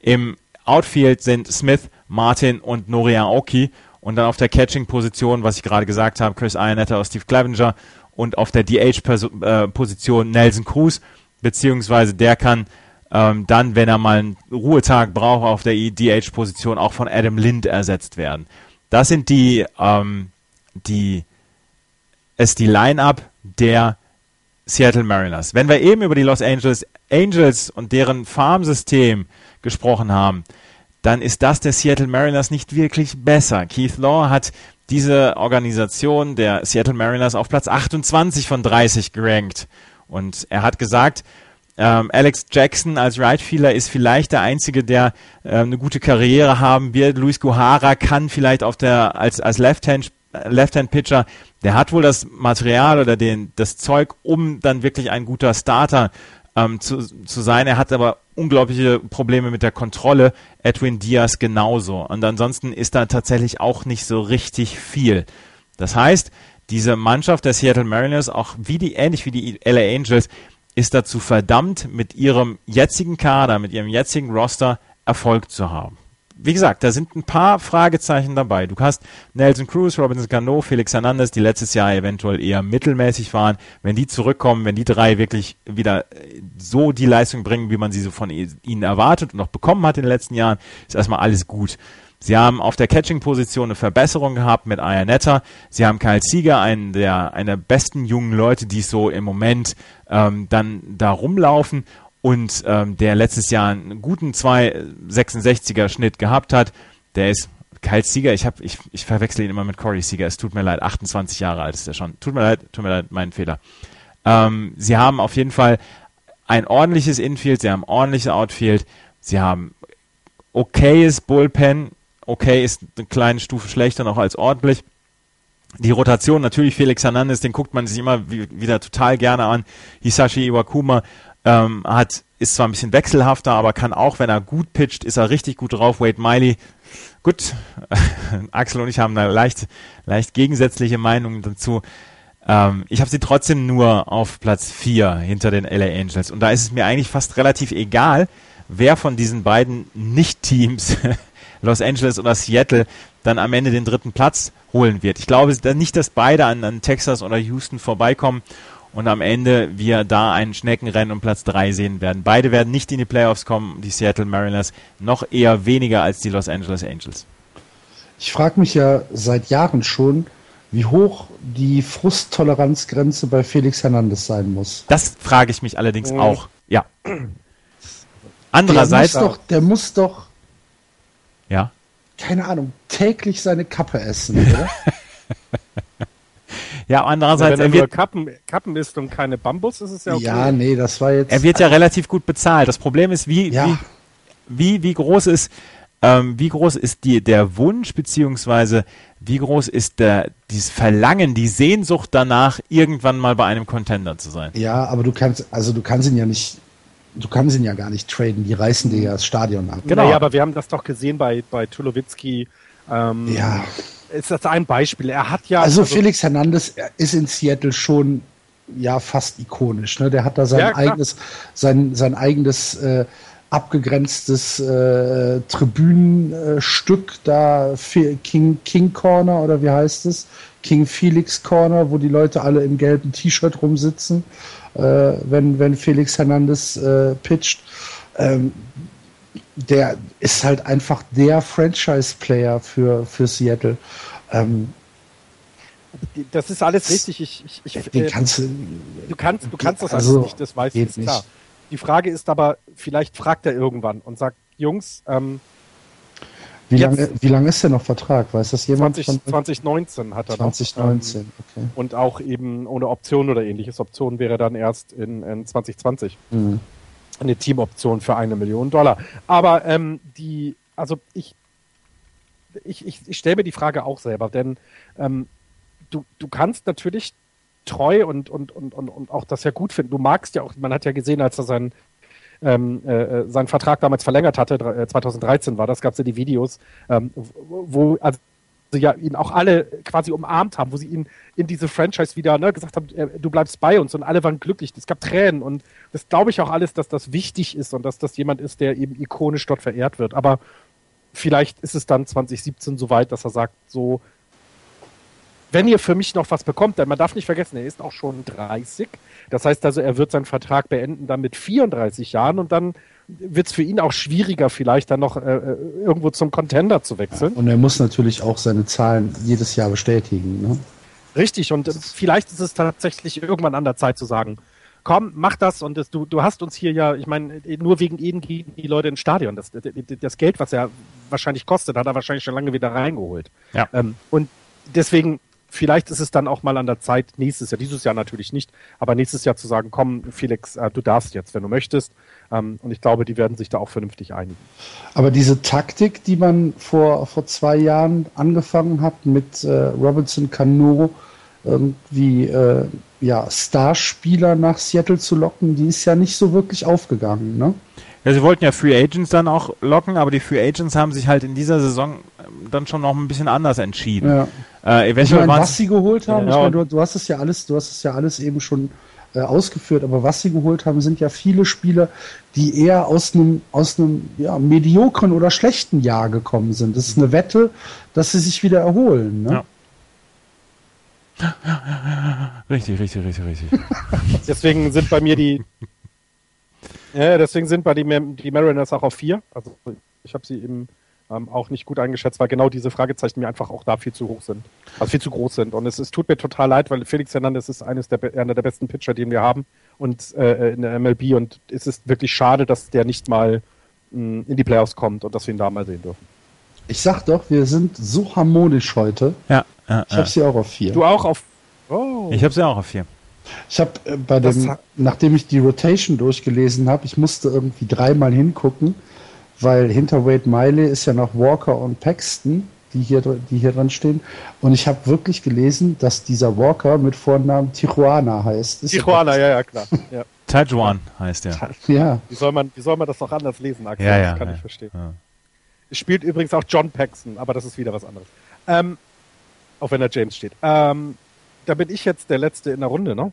Speaker 3: Im Outfield sind Smith, Martin und Nori Aoki und dann auf der Catching-Position, was ich gerade gesagt habe, Chris Iannetta aus Steve Clevenger und auf der DH-Position Nelson Cruz, beziehungsweise der kann ähm, dann, wenn er mal einen Ruhetag braucht, auf der DH-Position auch von Adam Lind ersetzt werden. Das sind die, ähm, die, ist die Line-Up der Seattle Mariners. Wenn wir eben über die Los Angeles Angels und deren Farmsystem gesprochen haben, dann ist das der Seattle Mariners nicht wirklich besser. Keith Law hat diese Organisation der Seattle Mariners auf Platz 28 von 30 gerankt. Und er hat gesagt, ähm, Alex Jackson als Rightfielder ist vielleicht der einzige, der äh, eine gute Karriere haben wird. Luis Guhara kann vielleicht auf der als als Left-Hand Left-Hand-Pitcher, der hat wohl das Material oder den, das Zeug, um dann wirklich ein guter Starter ähm, zu, zu sein. Er hat aber unglaubliche Probleme mit der Kontrolle. Edwin Diaz genauso. Und ansonsten ist da tatsächlich auch nicht so richtig viel. Das heißt, diese Mannschaft der Seattle Mariners, auch wie die, ähnlich wie die LA Angels, ist dazu verdammt, mit ihrem jetzigen Kader, mit ihrem jetzigen Roster Erfolg zu haben wie gesagt, da sind ein paar Fragezeichen dabei. Du hast Nelson Cruz, Robinson Cano, Felix Hernandez, die letztes Jahr eventuell eher mittelmäßig waren. Wenn die zurückkommen, wenn die drei wirklich wieder äh, so die Leistung bringen, wie man sie so von ihnen erwartet und auch bekommen hat in den letzten Jahren, ist erstmal alles gut. Sie haben auf der Catching-Position eine Verbesserung gehabt mit Ayanetta. Sie haben Kyle Sieger, einen der, einer der besten jungen Leute, die so im Moment ähm, dann da rumlaufen und ähm, der letztes Jahr einen guten 2,66er Schnitt gehabt hat, der ist Kyle Sieger, ich, ich, ich verwechsel ihn immer mit Corey Sieger, es tut mir leid, 28 Jahre alt ist er schon. Tut mir leid, tut mir leid, mein Fehler. Ähm, sie haben auf jeden Fall ein ordentliches Infield, sie haben ordentliches Outfield, sie haben okayes Bullpen, okay ist eine kleine Stufe schlechter noch als ordentlich. Die Rotation, natürlich Felix Hernandez, den guckt man sich immer wieder total gerne an. Hisashi Iwakuma ähm, hat, ist zwar ein bisschen wechselhafter, aber kann auch, wenn er gut pitcht, ist er richtig gut drauf. Wade Miley, gut, Axel und ich haben da leicht, leicht gegensätzliche Meinungen dazu. Ähm, ich habe sie trotzdem nur auf Platz 4 hinter den LA Angels. Und da ist es mir eigentlich fast relativ egal, wer von diesen beiden Nicht-Teams, Los Angeles oder Seattle, dann am Ende den dritten Platz holen wird. Ich glaube nicht, dass beide an, an Texas oder Houston vorbeikommen und am Ende wir da ein Schneckenrennen um Platz 3 sehen werden. Beide werden nicht in die Playoffs kommen, die Seattle Mariners noch eher weniger als die Los Angeles Angels.
Speaker 2: Ich frage mich ja seit Jahren schon, wie hoch die Frusttoleranzgrenze bei Felix Hernandez sein muss.
Speaker 3: Das frage ich mich allerdings
Speaker 4: Mhm.
Speaker 3: auch. Ja.
Speaker 2: Der
Speaker 3: Andererseits,
Speaker 2: muss doch, der muss doch,
Speaker 3: ja.
Speaker 2: keine Ahnung, täglich seine Kappe essen, oder?
Speaker 3: Ja, andererseits,
Speaker 4: Wenn er
Speaker 3: er
Speaker 4: nur
Speaker 3: wird,
Speaker 4: Kappen, Kappen isst und keine Bambus, ist es ja okay.
Speaker 2: Ja, nee, das war jetzt.
Speaker 3: er wird ja relativ gut bezahlt. Das Problem ist, wie,
Speaker 2: Ja.
Speaker 3: wie, wie, wie groß ist, ähm, wie groß ist die, der Wunsch, beziehungsweise wie groß ist der, dieses Verlangen, die Sehnsucht danach, irgendwann mal bei einem Contender zu sein?
Speaker 2: Ja, aber du kannst, also du kannst ihn ja nicht, du kannst ihn ja gar nicht traden. Die reißen dir ja das Stadion ab.
Speaker 3: Genau.
Speaker 4: Naja, aber wir haben das doch gesehen bei, bei Tulowitzki. Ähm,
Speaker 2: Ja.
Speaker 4: Ist das ein Beispiel? Er hat ja.
Speaker 2: Also Felix Hernandez ist in Seattle schon ja fast ikonisch. Ne? Der hat da sein
Speaker 4: Ja,
Speaker 2: eigenes, sein, sein eigenes äh, abgegrenztes äh, Tribünenstück da King, King Corner oder wie heißt es? King Felix Corner, wo die Leute alle im gelben T-Shirt rumsitzen, äh, wenn, wenn Felix Hernandez äh, pitcht. Ähm, der ist halt einfach der Franchise-Player für, für Seattle. Ähm,
Speaker 4: das ist alles richtig. Ich, ich, ich,
Speaker 2: den
Speaker 4: äh,
Speaker 2: kannst du,
Speaker 4: du kannst, du kannst das
Speaker 2: Also,
Speaker 4: alles nicht, das weiß ich, klar. Die Frage ist aber, vielleicht fragt er irgendwann und sagt, Jungs, ähm,
Speaker 2: Wie lange, wie lange ist der noch Vertrag? Weiß das jemand?
Speaker 4: 20,
Speaker 2: von-
Speaker 4: 2019 hat er noch.
Speaker 2: 2019,
Speaker 4: Ähm,
Speaker 2: okay.
Speaker 4: und auch eben ohne Option oder ähnliches. Option wäre dann erst in, in 2020.
Speaker 2: Mhm.
Speaker 4: Eine Teamoption für eine Million Dollar. Aber ähm, die, also ich, ich, ich, ich stelle mir die Frage auch selber, denn ähm, du, du kannst natürlich treu und, und, und, und, und auch das ja gut finden. Du magst ja auch, man hat ja gesehen, als er seinen ähm, äh, seinen Vertrag damals verlängert hatte, dr- äh, 2013 war das, gab es ja die Videos, ähm, wo, wo also ja ihn auch alle quasi umarmt haben, wo sie ihn in diese Franchise wieder ne, gesagt haben, äh, du bleibst bei uns und alle waren glücklich. Es gab Tränen und das glaube ich auch alles, dass das wichtig ist und dass das jemand ist, der eben ikonisch dort verehrt wird. Aber vielleicht ist es dann 2017 soweit, dass er sagt, so, wenn ihr für mich noch was bekommt, denn man darf nicht vergessen, er ist auch schon 30. Das heißt also, er wird seinen Vertrag beenden dann mit 34 Jahren und dann wird es für ihn auch schwieriger, vielleicht dann noch äh, äh, irgendwo zum Contender zu wechseln.
Speaker 2: Und er muss natürlich auch seine Zahlen jedes Jahr bestätigen. Ne?
Speaker 4: Richtig, und äh, vielleicht ist es tatsächlich irgendwann an der Zeit zu sagen, komm, mach das und das, du, du hast uns hier ja, ich meine, nur wegen ihnen gehen die Leute ins Stadion. Das, das, das Geld, was er wahrscheinlich kostet, hat er wahrscheinlich schon lange wieder reingeholt.
Speaker 3: Ja.
Speaker 4: Ähm, und deswegen, vielleicht ist es dann auch mal an der Zeit, nächstes Jahr, dieses Jahr natürlich nicht, aber nächstes Jahr zu sagen, komm, Felix, äh, du darfst jetzt, wenn du möchtest. Ähm, und ich glaube, die werden sich da auch vernünftig einigen.
Speaker 2: Aber diese Taktik, die man vor, vor zwei Jahren angefangen hat mit äh, Robinson Cano, irgendwie äh, ja, Starspieler nach Seattle zu locken, die ist ja nicht so wirklich aufgegangen. Ne?
Speaker 3: Ja, sie wollten ja Free Agents dann auch locken, aber die Free Agents haben sich halt in dieser Saison ähm, dann schon noch ein bisschen anders entschieden.
Speaker 2: Ja.
Speaker 3: Äh,
Speaker 2: Ich
Speaker 3: eventuell
Speaker 2: meine,
Speaker 3: waren's-
Speaker 2: was sie geholt haben,
Speaker 3: Ja,
Speaker 2: ich meine, du, du hast es ja alles, du hast es ja alles eben schon äh, ausgeführt, aber was sie geholt haben, sind ja viele Spieler, die eher aus einem aus einem ja, mediokren oder schlechten Jahr gekommen sind. Das ist eine Wette, dass sie sich wieder erholen. Ne?
Speaker 3: Ja. Richtig, richtig, richtig, richtig.
Speaker 4: Deswegen sind bei mir die, ja, deswegen sind bei die, die Mariners auch auf vier. Also ich habe sie eben ähm, auch nicht gut eingeschätzt, weil genau diese Fragezeichen mir einfach auch da viel zu hoch sind. Also viel zu groß sind. Und es, es tut mir total leid, weil Felix Hernandez ist eines der, einer der besten Pitcher, den wir haben und äh, in der MLB. Und es ist wirklich schade, dass der nicht mal mh, in die Playoffs kommt und dass wir ihn da mal sehen dürfen.
Speaker 2: Ich sag doch, wir sind so harmonisch heute.
Speaker 3: Ja, ja,
Speaker 2: Ich
Speaker 3: ja.
Speaker 2: habe sie auch auf vier.
Speaker 4: Du auch auf. Oh.
Speaker 3: Ich habe sie auch auf vier.
Speaker 2: Ich habe äh, bei
Speaker 4: Das
Speaker 2: dem, nachdem ich die Rotation durchgelesen habe, ich musste irgendwie dreimal hingucken, weil hinter Wade Miley ist ja noch Walker und Paxton, die hier, die hier dran stehen. Und ich habe wirklich gelesen, dass dieser Walker mit Vornamen Tijuana heißt. Ist
Speaker 4: Tijuana, ja, ja, klar. Ja.
Speaker 3: Tajuan heißt er.
Speaker 2: Ja,
Speaker 4: Wie, soll man, wie soll man das noch anders lesen, Axel?
Speaker 3: Ja, ja.
Speaker 4: das kann
Speaker 3: ja.
Speaker 4: ich verstehen.
Speaker 3: Ja.
Speaker 4: Spielt übrigens auch John Paxton, aber das ist wieder was anderes. Ähm, auch wenn da James steht. Ähm, da bin ich jetzt der Letzte in der Runde, ne?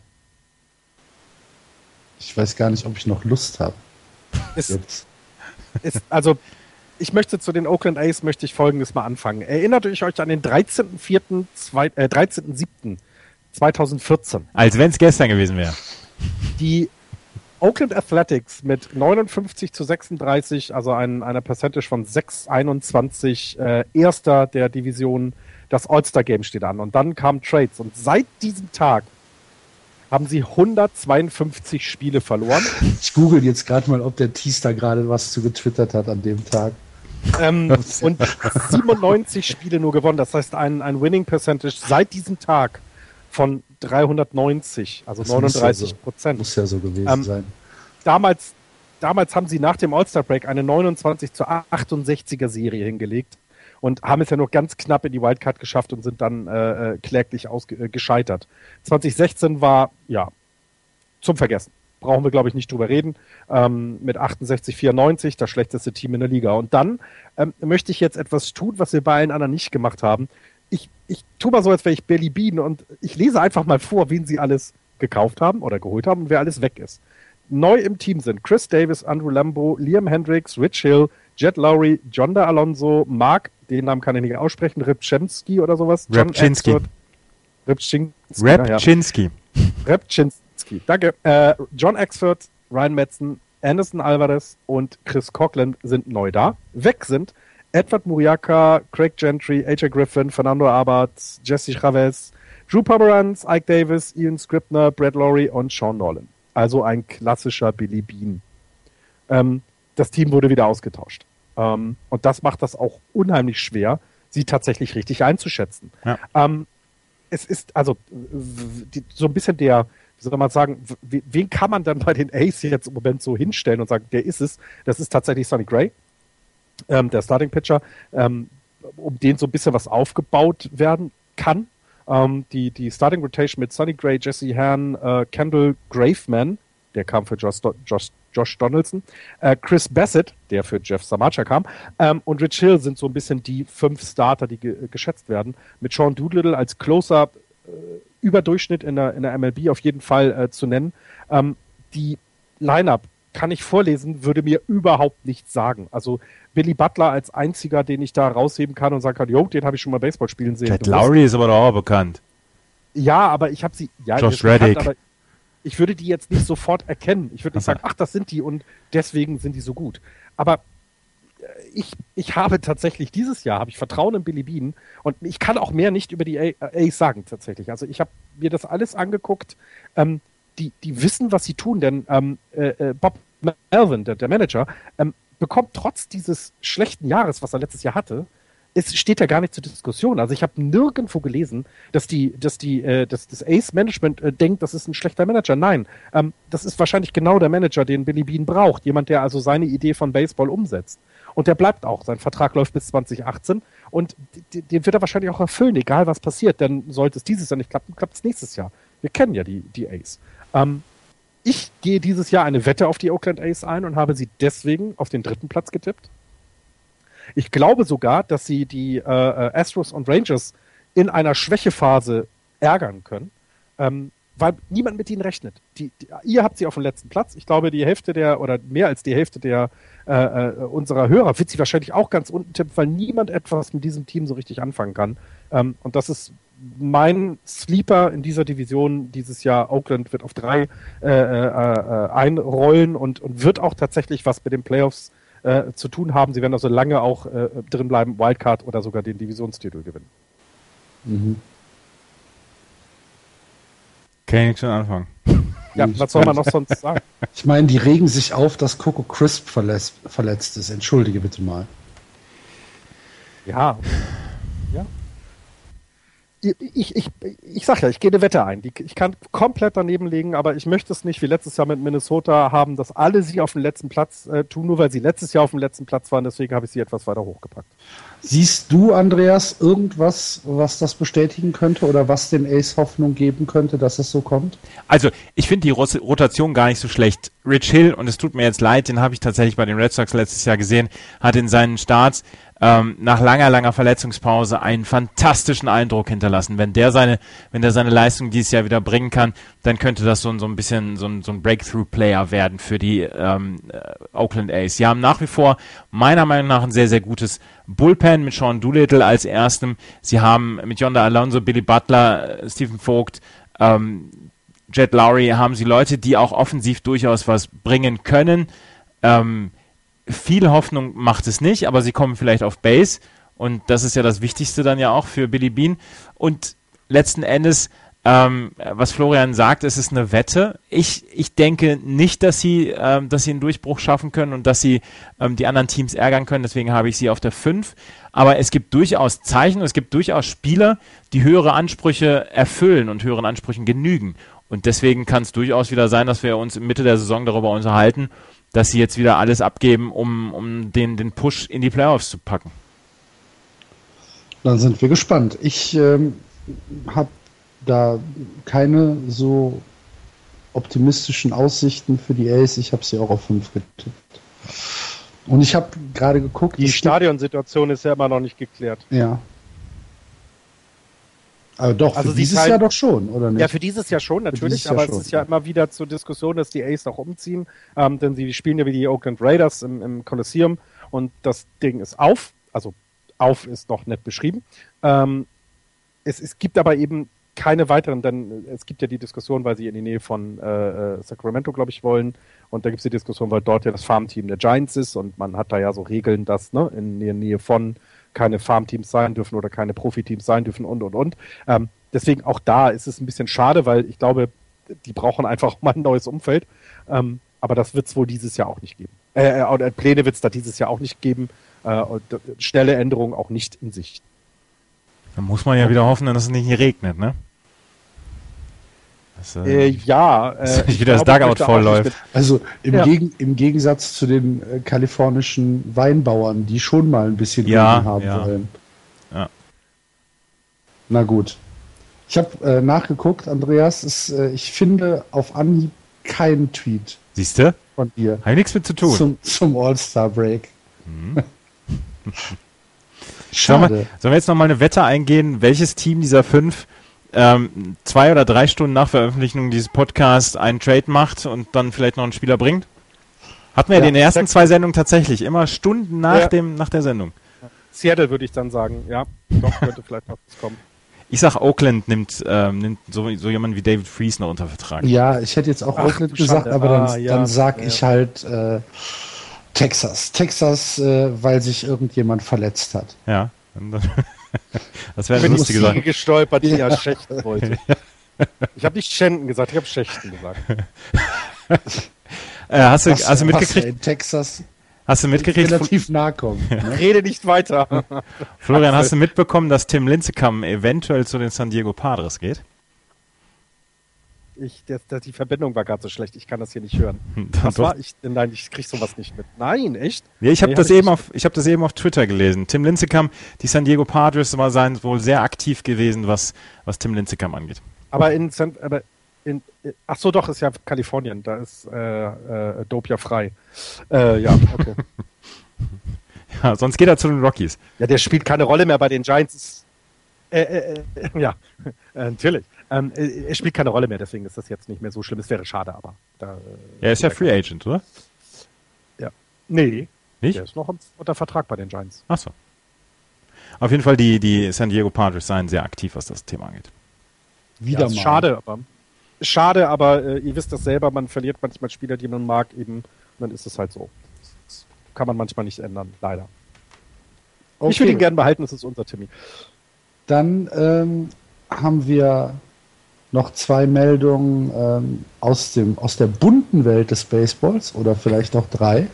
Speaker 2: ich weiß gar nicht, ob ich noch Lust habe.
Speaker 4: Ist,
Speaker 2: Jetzt.
Speaker 4: Ist, also, ich möchte zu den Oakland A's möchte ich folgendes mal anfangen. Erinnert euch euch an den 13.04., zwei- äh, 13.07.2014.
Speaker 3: Als wenn es gestern gewesen wäre.
Speaker 4: Die Oakland Athletics mit 59 zu 36, also ein, einer Percentage von 6,21, äh, erster der Division Das All-Star-Game steht an und dann kamen Trades. Und seit diesem Tag haben sie 152 Spiele verloren.
Speaker 2: Ich google jetzt gerade mal, ob der da gerade was zu getwittert hat an dem Tag.
Speaker 4: Ähm, und 97 Spiele nur gewonnen. Das heißt, ein, ein Winning Percentage seit diesem Tag von 390, also das 39 Prozent.
Speaker 2: Muss, ja so, muss ja so gewesen ähm, sein.
Speaker 4: Damals, damals haben sie nach dem All-Star Break eine 29 zu 68er Serie hingelegt und haben es ja noch ganz knapp in die Wildcard geschafft und sind dann äh, äh kläglich ausge äh, gescheitert. 2016 war ja zum Vergessen. Brauchen wir, glaube ich, nicht drüber reden. Ähm, mit 68, 94, das schlechteste Team in der Liga. Und dann ähm, möchte ich jetzt etwas tun, was wir bei allen anderen nicht gemacht haben. Ich, ich tue mal so, als wäre ich Billy Bean und ich lese einfach mal vor, wen sie alles gekauft haben oder geholt haben und wer alles weg ist. Neu im Team sind Chris Davis, Andrew Lambo, Liam Hendricks, Rich Hill, Jet Lowry, John da Alonso, Mark, den Namen kann ich nicht aussprechen, Ripczynski oder sowas.
Speaker 3: Ripczynski.
Speaker 4: Ripczynski.
Speaker 3: Ripczynski.
Speaker 4: Danke. Äh, John Exford, Ryan Metzen, Anderson Alvarez und Chris Coughlin sind neu da. Weg sind Edward Muriaka, Craig Gentry, AJ Griffin, Fernando Abad, Jesse Chavez, Drew Pomeranz, Ike Davis, Ian Scribner, Brad Laurie und Sean Nolan. Also ein klassischer Billy Bean. Ähm, das Team wurde wieder ausgetauscht. Ähm, und das macht das auch unheimlich schwer, sie tatsächlich richtig einzuschätzen. Ja. Ähm, es ist also die, so ein bisschen der, wie soll man sagen, wen kann man dann bei den Ace jetzt im Moment so hinstellen und sagen, der ist es? Das ist tatsächlich Sonny Gray, ähm, der Starting Pitcher, ähm, um den so ein bisschen was aufgebaut werden kann. Ähm, die, die Starting Rotation mit Sonny Gray, Jesse Hahn, äh, Kendall Graveman, der kam für Josh, Josh, Josh Donaldson, äh, Chris Bassett, der für Jeff Samacha kam, ähm, und Rich Hill sind so ein bisschen die fünf Starter, die ge geschätzt werden. Mit Sean Doolittle als Closer äh, Überdurchschnitt in der, in der MLB auf jeden Fall äh, zu nennen. Ähm, die Lineup kann ich vorlesen, würde mir überhaupt nichts sagen. Also Billy Butler als einziger, den ich da rausheben kann und sagen kann, jo, den habe ich schon mal Baseball spielen sehen.
Speaker 3: Ted Lowry ist aber doch auch bekannt.
Speaker 4: Ja, aber ich habe sie. Ja,
Speaker 3: Josh Reddick.
Speaker 4: Bekannt, ich würde die jetzt nicht sofort erkennen. Ich würde nicht sagen, ach, das sind die und deswegen sind die so gut. Aber äh, ich, ich habe tatsächlich dieses Jahr habe ich Vertrauen in Billy Bean und ich kann auch mehr nicht über die Ace sagen tatsächlich. Also ich habe mir das alles angeguckt. Ähm, die, die wissen, was sie tun, denn ähm, äh, äh Bob Melvin, der, der Manager, ähm, bekommt trotz dieses schlechten Jahres, was er letztes Jahr hatte, es steht ja gar nicht zur Diskussion. Also ich habe nirgendwo gelesen, dass die, dass die, äh, dass das Ace Management äh, denkt, das ist ein schlechter Manager. Nein, ähm, das ist wahrscheinlich genau der Manager, den Billy Bean braucht. Jemand, der also seine Idee von Baseball umsetzt. Und der bleibt auch. Sein Vertrag läuft bis 2018 und den wird er wahrscheinlich auch erfüllen, egal was passiert. Denn sollte es dieses Jahr nicht klappen, klappt es nächstes Jahr. Wir kennen ja die, die Ace. Ähm, ich gehe dieses Jahr eine Wette auf die Oakland Ace ein und habe sie deswegen auf den dritten Platz getippt. Ich glaube sogar, dass sie die äh, äh, Astros und Rangers in einer Schwächephase ärgern können, ähm, weil niemand mit ihnen rechnet. Die, die, ihr habt sie auf dem letzten Platz. Ich glaube, die Hälfte der oder mehr als die Hälfte der äh, äh, unserer Hörer wird sie wahrscheinlich auch ganz unten tippen, weil niemand etwas mit diesem Team so richtig anfangen kann. Ähm, und das ist mein Sleeper in dieser Division dieses Jahr. Oakland wird auf drei äh, äh, äh einrollen und, und wird auch tatsächlich was mit den Playoffs äh, zu tun haben. Sie werden also lange auch äh, drin bleiben, Wildcard oder sogar den Divisionstitel gewinnen. Mhm.
Speaker 3: Kann ich nicht schon anfangen.
Speaker 4: Ja, was soll man noch sonst sagen?
Speaker 2: Ich meine, die regen sich auf, dass Coco Crisp verletzt, verletzt ist. Entschuldige bitte mal.
Speaker 4: Ja, ich, ich, ich sag ja, ich gehe eine Wette ein. Die, ich kann komplett daneben liegen, aber ich möchte es nicht wie letztes Jahr mit Minnesota haben, dass alle sie auf dem letzten Platz äh, tun, nur weil sie letztes Jahr auf dem letzten Platz waren. Deswegen habe ich sie etwas weiter hochgepackt.
Speaker 2: Siehst du, Andreas, irgendwas, was das bestätigen könnte oder was dem Ace Hoffnung geben könnte, dass es so kommt?
Speaker 3: Also, ich finde die Rotation gar nicht so schlecht. Rich Hill, und es tut mir jetzt leid, den habe ich tatsächlich bei den Red Sox letztes Jahr gesehen, hat in seinen Starts ähm, nach langer, langer Verletzungspause einen fantastischen Eindruck hinterlassen. Wenn der seine, wenn der seine Leistung dieses Jahr wieder bringen kann, dann könnte das so, so ein bisschen so ein, so ein Breakthrough-Player werden für die ähm, äh, Oakland A's. Sie haben nach wie vor meiner Meinung nach ein sehr, sehr gutes Bullpen mit Sean Doolittle als erstem. Sie haben mit Yonda Alonso, Billy Butler, äh, Stephen Vogt, ähm, Jet Lowry haben sie Leute, die auch offensiv durchaus was bringen können. Ähm, viel Hoffnung macht es nicht, aber sie kommen vielleicht auf Base Und das ist ja das Wichtigste dann ja auch für Billy Bean. Und letzten Endes, ähm, was Florian sagt, es ist eine Wette. Ich, ich denke nicht, dass sie, ähm, dass sie einen Durchbruch schaffen können und dass sie ähm, die anderen Teams ärgern können. Deswegen habe ich sie auf der 5. Aber es gibt durchaus Zeichen, es gibt durchaus Spieler, die höhere Ansprüche erfüllen und höheren Ansprüchen genügen. Und deswegen kann es durchaus wieder sein, dass wir uns Mitte der Saison darüber unterhalten, dass sie jetzt wieder alles abgeben, um, um den, den Push in die Playoffs zu packen.
Speaker 2: Dann sind wir gespannt. Ich ähm, habe da keine so optimistischen Aussichten für die Ace. Ich habe sie auch auf 5 getippt. Und ich habe gerade geguckt.
Speaker 4: Die Stadionsituation ist ja immer noch nicht geklärt.
Speaker 2: Ja. Aber doch, also für dieses halt, Jahr doch schon, oder nicht?
Speaker 4: Ja, für dieses Jahr schon, natürlich, aber schon, es ist ja, immer wieder zur Diskussion, dass die Ace auch umziehen, ähm, denn sie spielen ja wie die Oakland Raiders im, im Coliseum und das Ding ist auf, also auf ist noch nicht beschrieben. Ähm, es, es gibt aber eben keine weiteren, denn es gibt ja die Diskussion, weil sie in die Nähe von äh, äh Sacramento, glaube ich, wollen. Und da gibt es die Diskussion, weil dort ja das Farmteam der Giants ist und man hat da ja so Regeln, dass ne, in der Nähe von keine Farmteams sein dürfen oder keine Profiteams sein dürfen und und und. Ähm, deswegen auch da ist es ein bisschen schade, weil ich glaube, die brauchen einfach mal ein neues Umfeld. Ähm, aber das wird es wohl dieses Jahr auch nicht geben. Äh, äh, Pläne wird es da dieses Jahr auch nicht geben. Äh, und schnelle Änderungen auch nicht in Sicht.
Speaker 3: Da muss man ja wieder hoffen, dass es nicht regnet, ne?
Speaker 4: Das, äh, äh, ja. Äh,
Speaker 3: nicht wieder das Dugout vollläuft.
Speaker 2: Also im, ja. Gegen, im Gegensatz zu den äh, kalifornischen Weinbauern, die schon mal ein bisschen
Speaker 3: ja, haben ja. wollen.
Speaker 2: Ja. Na gut. Ich habe äh, nachgeguckt, Andreas. Ist, äh, ich finde auf Anhieb keinen Tweet.
Speaker 3: Siehst du?
Speaker 2: Von dir.
Speaker 3: Habe nichts mit zu tun.
Speaker 2: Zum, zum All-Star-Break. Mhm.
Speaker 3: Schade. Sollen wir, sollen wir jetzt nochmal eine Wette eingehen, welches Team dieser fünf ähm, zwei oder drei Stunden nach Veröffentlichung dieses Podcasts einen Trade macht und dann vielleicht noch einen Spieler bringt? Hatten wir ja, in den ersten zwei Sendungen tatsächlich, immer Stunden nach, ja. dem, nach der Sendung.
Speaker 4: Seattle würde ich dann sagen, ja, doch, könnte vielleicht noch kommen.
Speaker 3: Ich sag, Oakland nimmt, ähm, nimmt so, so jemanden wie David Fries noch unter Vertrag.
Speaker 2: Ja, ich hätte jetzt auch Ach, Oakland gesagt, aber dann, ah, ja, dann sag ja. ich halt äh, Texas. Texas, äh, weil sich irgendjemand verletzt hat.
Speaker 3: Ja. Das wäre eine lustige Sache.
Speaker 4: gestolpert, die ja schächten wollte. Ich habe nicht Schänden gesagt, ich habe Schächten gesagt.
Speaker 3: äh, hast, du, was, hast du mitgekriegt?
Speaker 2: In Texas.
Speaker 3: Hast du mitgekriegt?
Speaker 2: Relativ nah kommen.
Speaker 4: Ne? Rede nicht weiter.
Speaker 3: Florian, hast du mitbekommen, dass Tim Lincecum eventuell zu den San Diego Padres geht?
Speaker 4: Ich, das, das, die Verbindung war gerade so schlecht, ich kann das hier nicht hören. Was war ich? Nein, ich krieg sowas nicht mit. Nein, echt?
Speaker 3: Ja, ich habe nee, das hab eben auf, ich habe das eben auf Twitter gelesen. Tim Lincecum, die San Diego Padres war sein wohl sehr aktiv gewesen, was, was Tim Lincecum angeht.
Speaker 4: Aber in, San, aber in, ach so, doch, ist ja Kalifornien, da ist äh, äh, Dope ja frei. Äh, ja, okay.
Speaker 3: ja, sonst geht er zu den Rockies.
Speaker 4: Ja, der spielt keine Rolle mehr bei den Giants. Äh, äh, äh ja, natürlich. Ähm, äh, er spielt keine Rolle mehr, deswegen ist das jetzt nicht mehr so schlimm. Es wäre schade, aber. Da,
Speaker 3: er ist ja Free Agent, oder?
Speaker 4: Ja. Nee.
Speaker 3: Nicht?
Speaker 4: Er ist noch unter Vertrag bei den Giants.
Speaker 3: Achso. Auf jeden Fall, die, die San Diego Padres seien sehr aktiv, was das Thema angeht.
Speaker 4: Wieder ja, mal. Schade, aber. Schade, aber äh, ihr wisst das selber, man verliert manchmal Spieler, die man mag, eben. Und dann ist es halt so. Das kann man manchmal nicht ändern, leider. Okay. Ich würde ihn gerne behalten, das ist unser Timmy.
Speaker 2: Dann ähm, haben wir noch zwei Meldungen ähm, aus, dem, aus der bunten Welt des Baseballs oder vielleicht auch drei.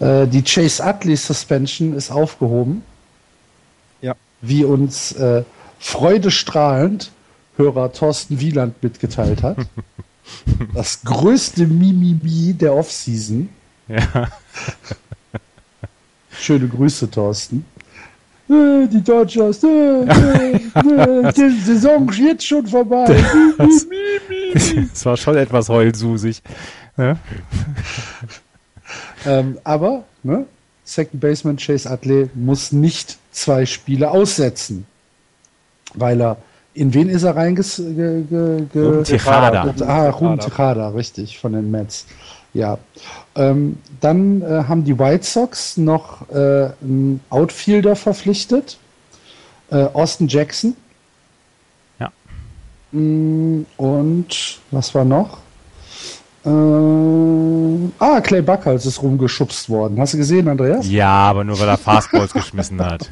Speaker 2: Äh, die Chase Utley Suspension ist aufgehoben.
Speaker 4: Ja.
Speaker 2: Wie uns äh, freudestrahlend Hörer Thorsten Wieland mitgeteilt hat. das größte Mimimi der Offseason.
Speaker 3: Ja.
Speaker 2: Schöne Grüße, Thorsten. Die Dodgers, äh, äh, äh, die Saison ist jetzt schon vorbei.
Speaker 3: Es war schon etwas heulsusig.
Speaker 2: Ne? ähm, aber, ne? Second Baseman Chase Utley muss nicht zwei Spiele aussetzen, weil er in wen ist er reinges... Ge, ge, ge,
Speaker 3: Tejada.
Speaker 2: Ah, Ruben Tejada, richtig, von den Mets. Ja. Ähm, dann äh, haben die White Sox noch äh, einen Outfielder verpflichtet. Äh, Austin Jackson.
Speaker 3: Ja.
Speaker 2: Mm, und was war noch? Äh, ah, Clay Buckholz ist rumgeschubst worden. Hast du gesehen, Andreas?
Speaker 3: Ja, aber nur weil er Fastballs geschmissen hat.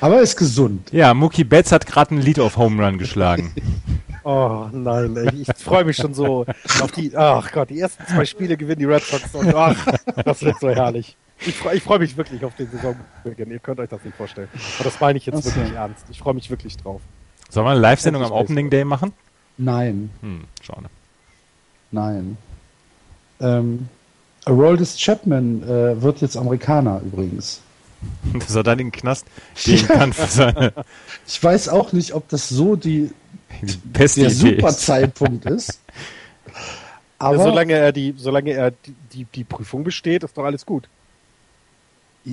Speaker 2: Aber ist gesund.
Speaker 3: Ja, Mookie Betts hat gerade ein Lead of Home Run geschlagen.
Speaker 4: Oh nein, ey, ich freue mich schon so auf die. Ach Gott, die ersten zwei Spiele gewinnen die Red Sox und ach, das wird so herrlich. Ich freue freu mich wirklich auf den Saisonbeginn. Ihr könnt euch das nicht vorstellen. Aber das meine ich jetzt
Speaker 2: so.
Speaker 4: wirklich ernst. Ich freue mich wirklich drauf.
Speaker 3: Sollen wir eine Live-Sendung am Opening Day machen?
Speaker 2: Nein,
Speaker 3: Hm, schade.
Speaker 2: nein. Ähm, Aroldis Chapman äh, wird jetzt Amerikaner übrigens.
Speaker 3: Dass er dann in den Knast gehen kann für seine
Speaker 2: Ich weiß auch nicht, ob das so die
Speaker 3: beste
Speaker 2: der
Speaker 3: Idee
Speaker 2: super
Speaker 3: ist.
Speaker 2: Zeitpunkt ist.
Speaker 4: Aber
Speaker 2: Aber
Speaker 4: solange er die, solange er die, die, die Prüfung besteht, ist doch alles gut.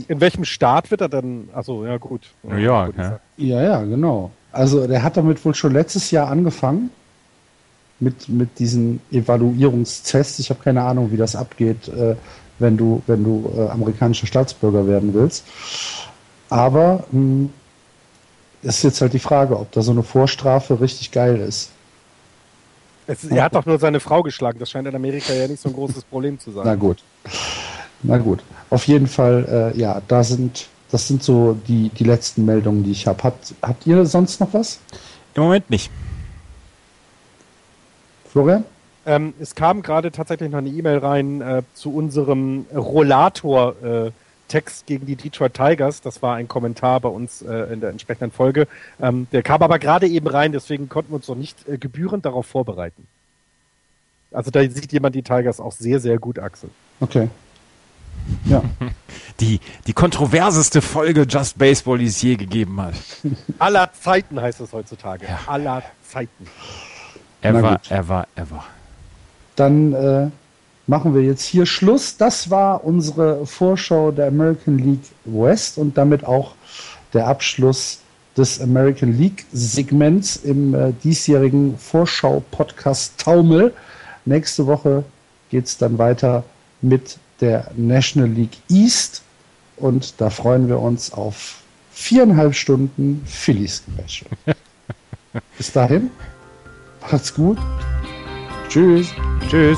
Speaker 4: In welchem Staat wird er dann? Achso, ja gut.
Speaker 3: New York, ja.
Speaker 2: Ja, ja, genau. Also der hat damit wohl schon letztes Jahr angefangen mit, mit diesen Evaluierungstests. Ich habe keine Ahnung, wie das abgeht, äh, wenn du, wenn du äh, amerikanischer Staatsbürger werden willst. Aber mh, ist jetzt halt die Frage, ob da so eine Vorstrafe richtig geil ist.
Speaker 4: Es, er hat doch nur seine Frau geschlagen. Das scheint in Amerika ja nicht so ein großes Problem zu sein.
Speaker 2: Na gut. Na gut. Auf jeden Fall, äh, ja, da sind, das sind so die, die letzten Meldungen, die ich habe. Habt, habt ihr sonst noch was?
Speaker 3: Im Moment nicht.
Speaker 2: Florian?
Speaker 4: Ähm, es kam gerade tatsächlich noch eine E-Mail rein äh, zu unserem Rollator-Text gegen die Detroit Tigers. Das war ein Kommentar bei uns äh, in der entsprechenden Folge. Ähm, der kam aber gerade eben rein, deswegen konnten wir uns noch nicht äh, gebührend darauf vorbereiten. Also da sieht jemand die Tigers auch sehr, sehr gut, Axel.
Speaker 2: Okay. Ja.
Speaker 3: Die, die kontroverseste Folge Just Baseball, die es je gegeben hat.
Speaker 4: Aller Zeiten heißt es heutzutage. Aller Zeiten.
Speaker 3: Ever, ever, ever.
Speaker 2: Dann äh, machen wir jetzt hier Schluss. Das war unsere Vorschau der American League West und damit auch der Abschluss des American League Segments im äh, diesjährigen Vorschau-Podcast Taumel. Nächste Woche geht es dann weiter mit der National League East und da freuen wir uns auf viereinhalb Stunden Phillies Special. Bis dahin, macht's gut. Tschüss.
Speaker 3: Tschüss.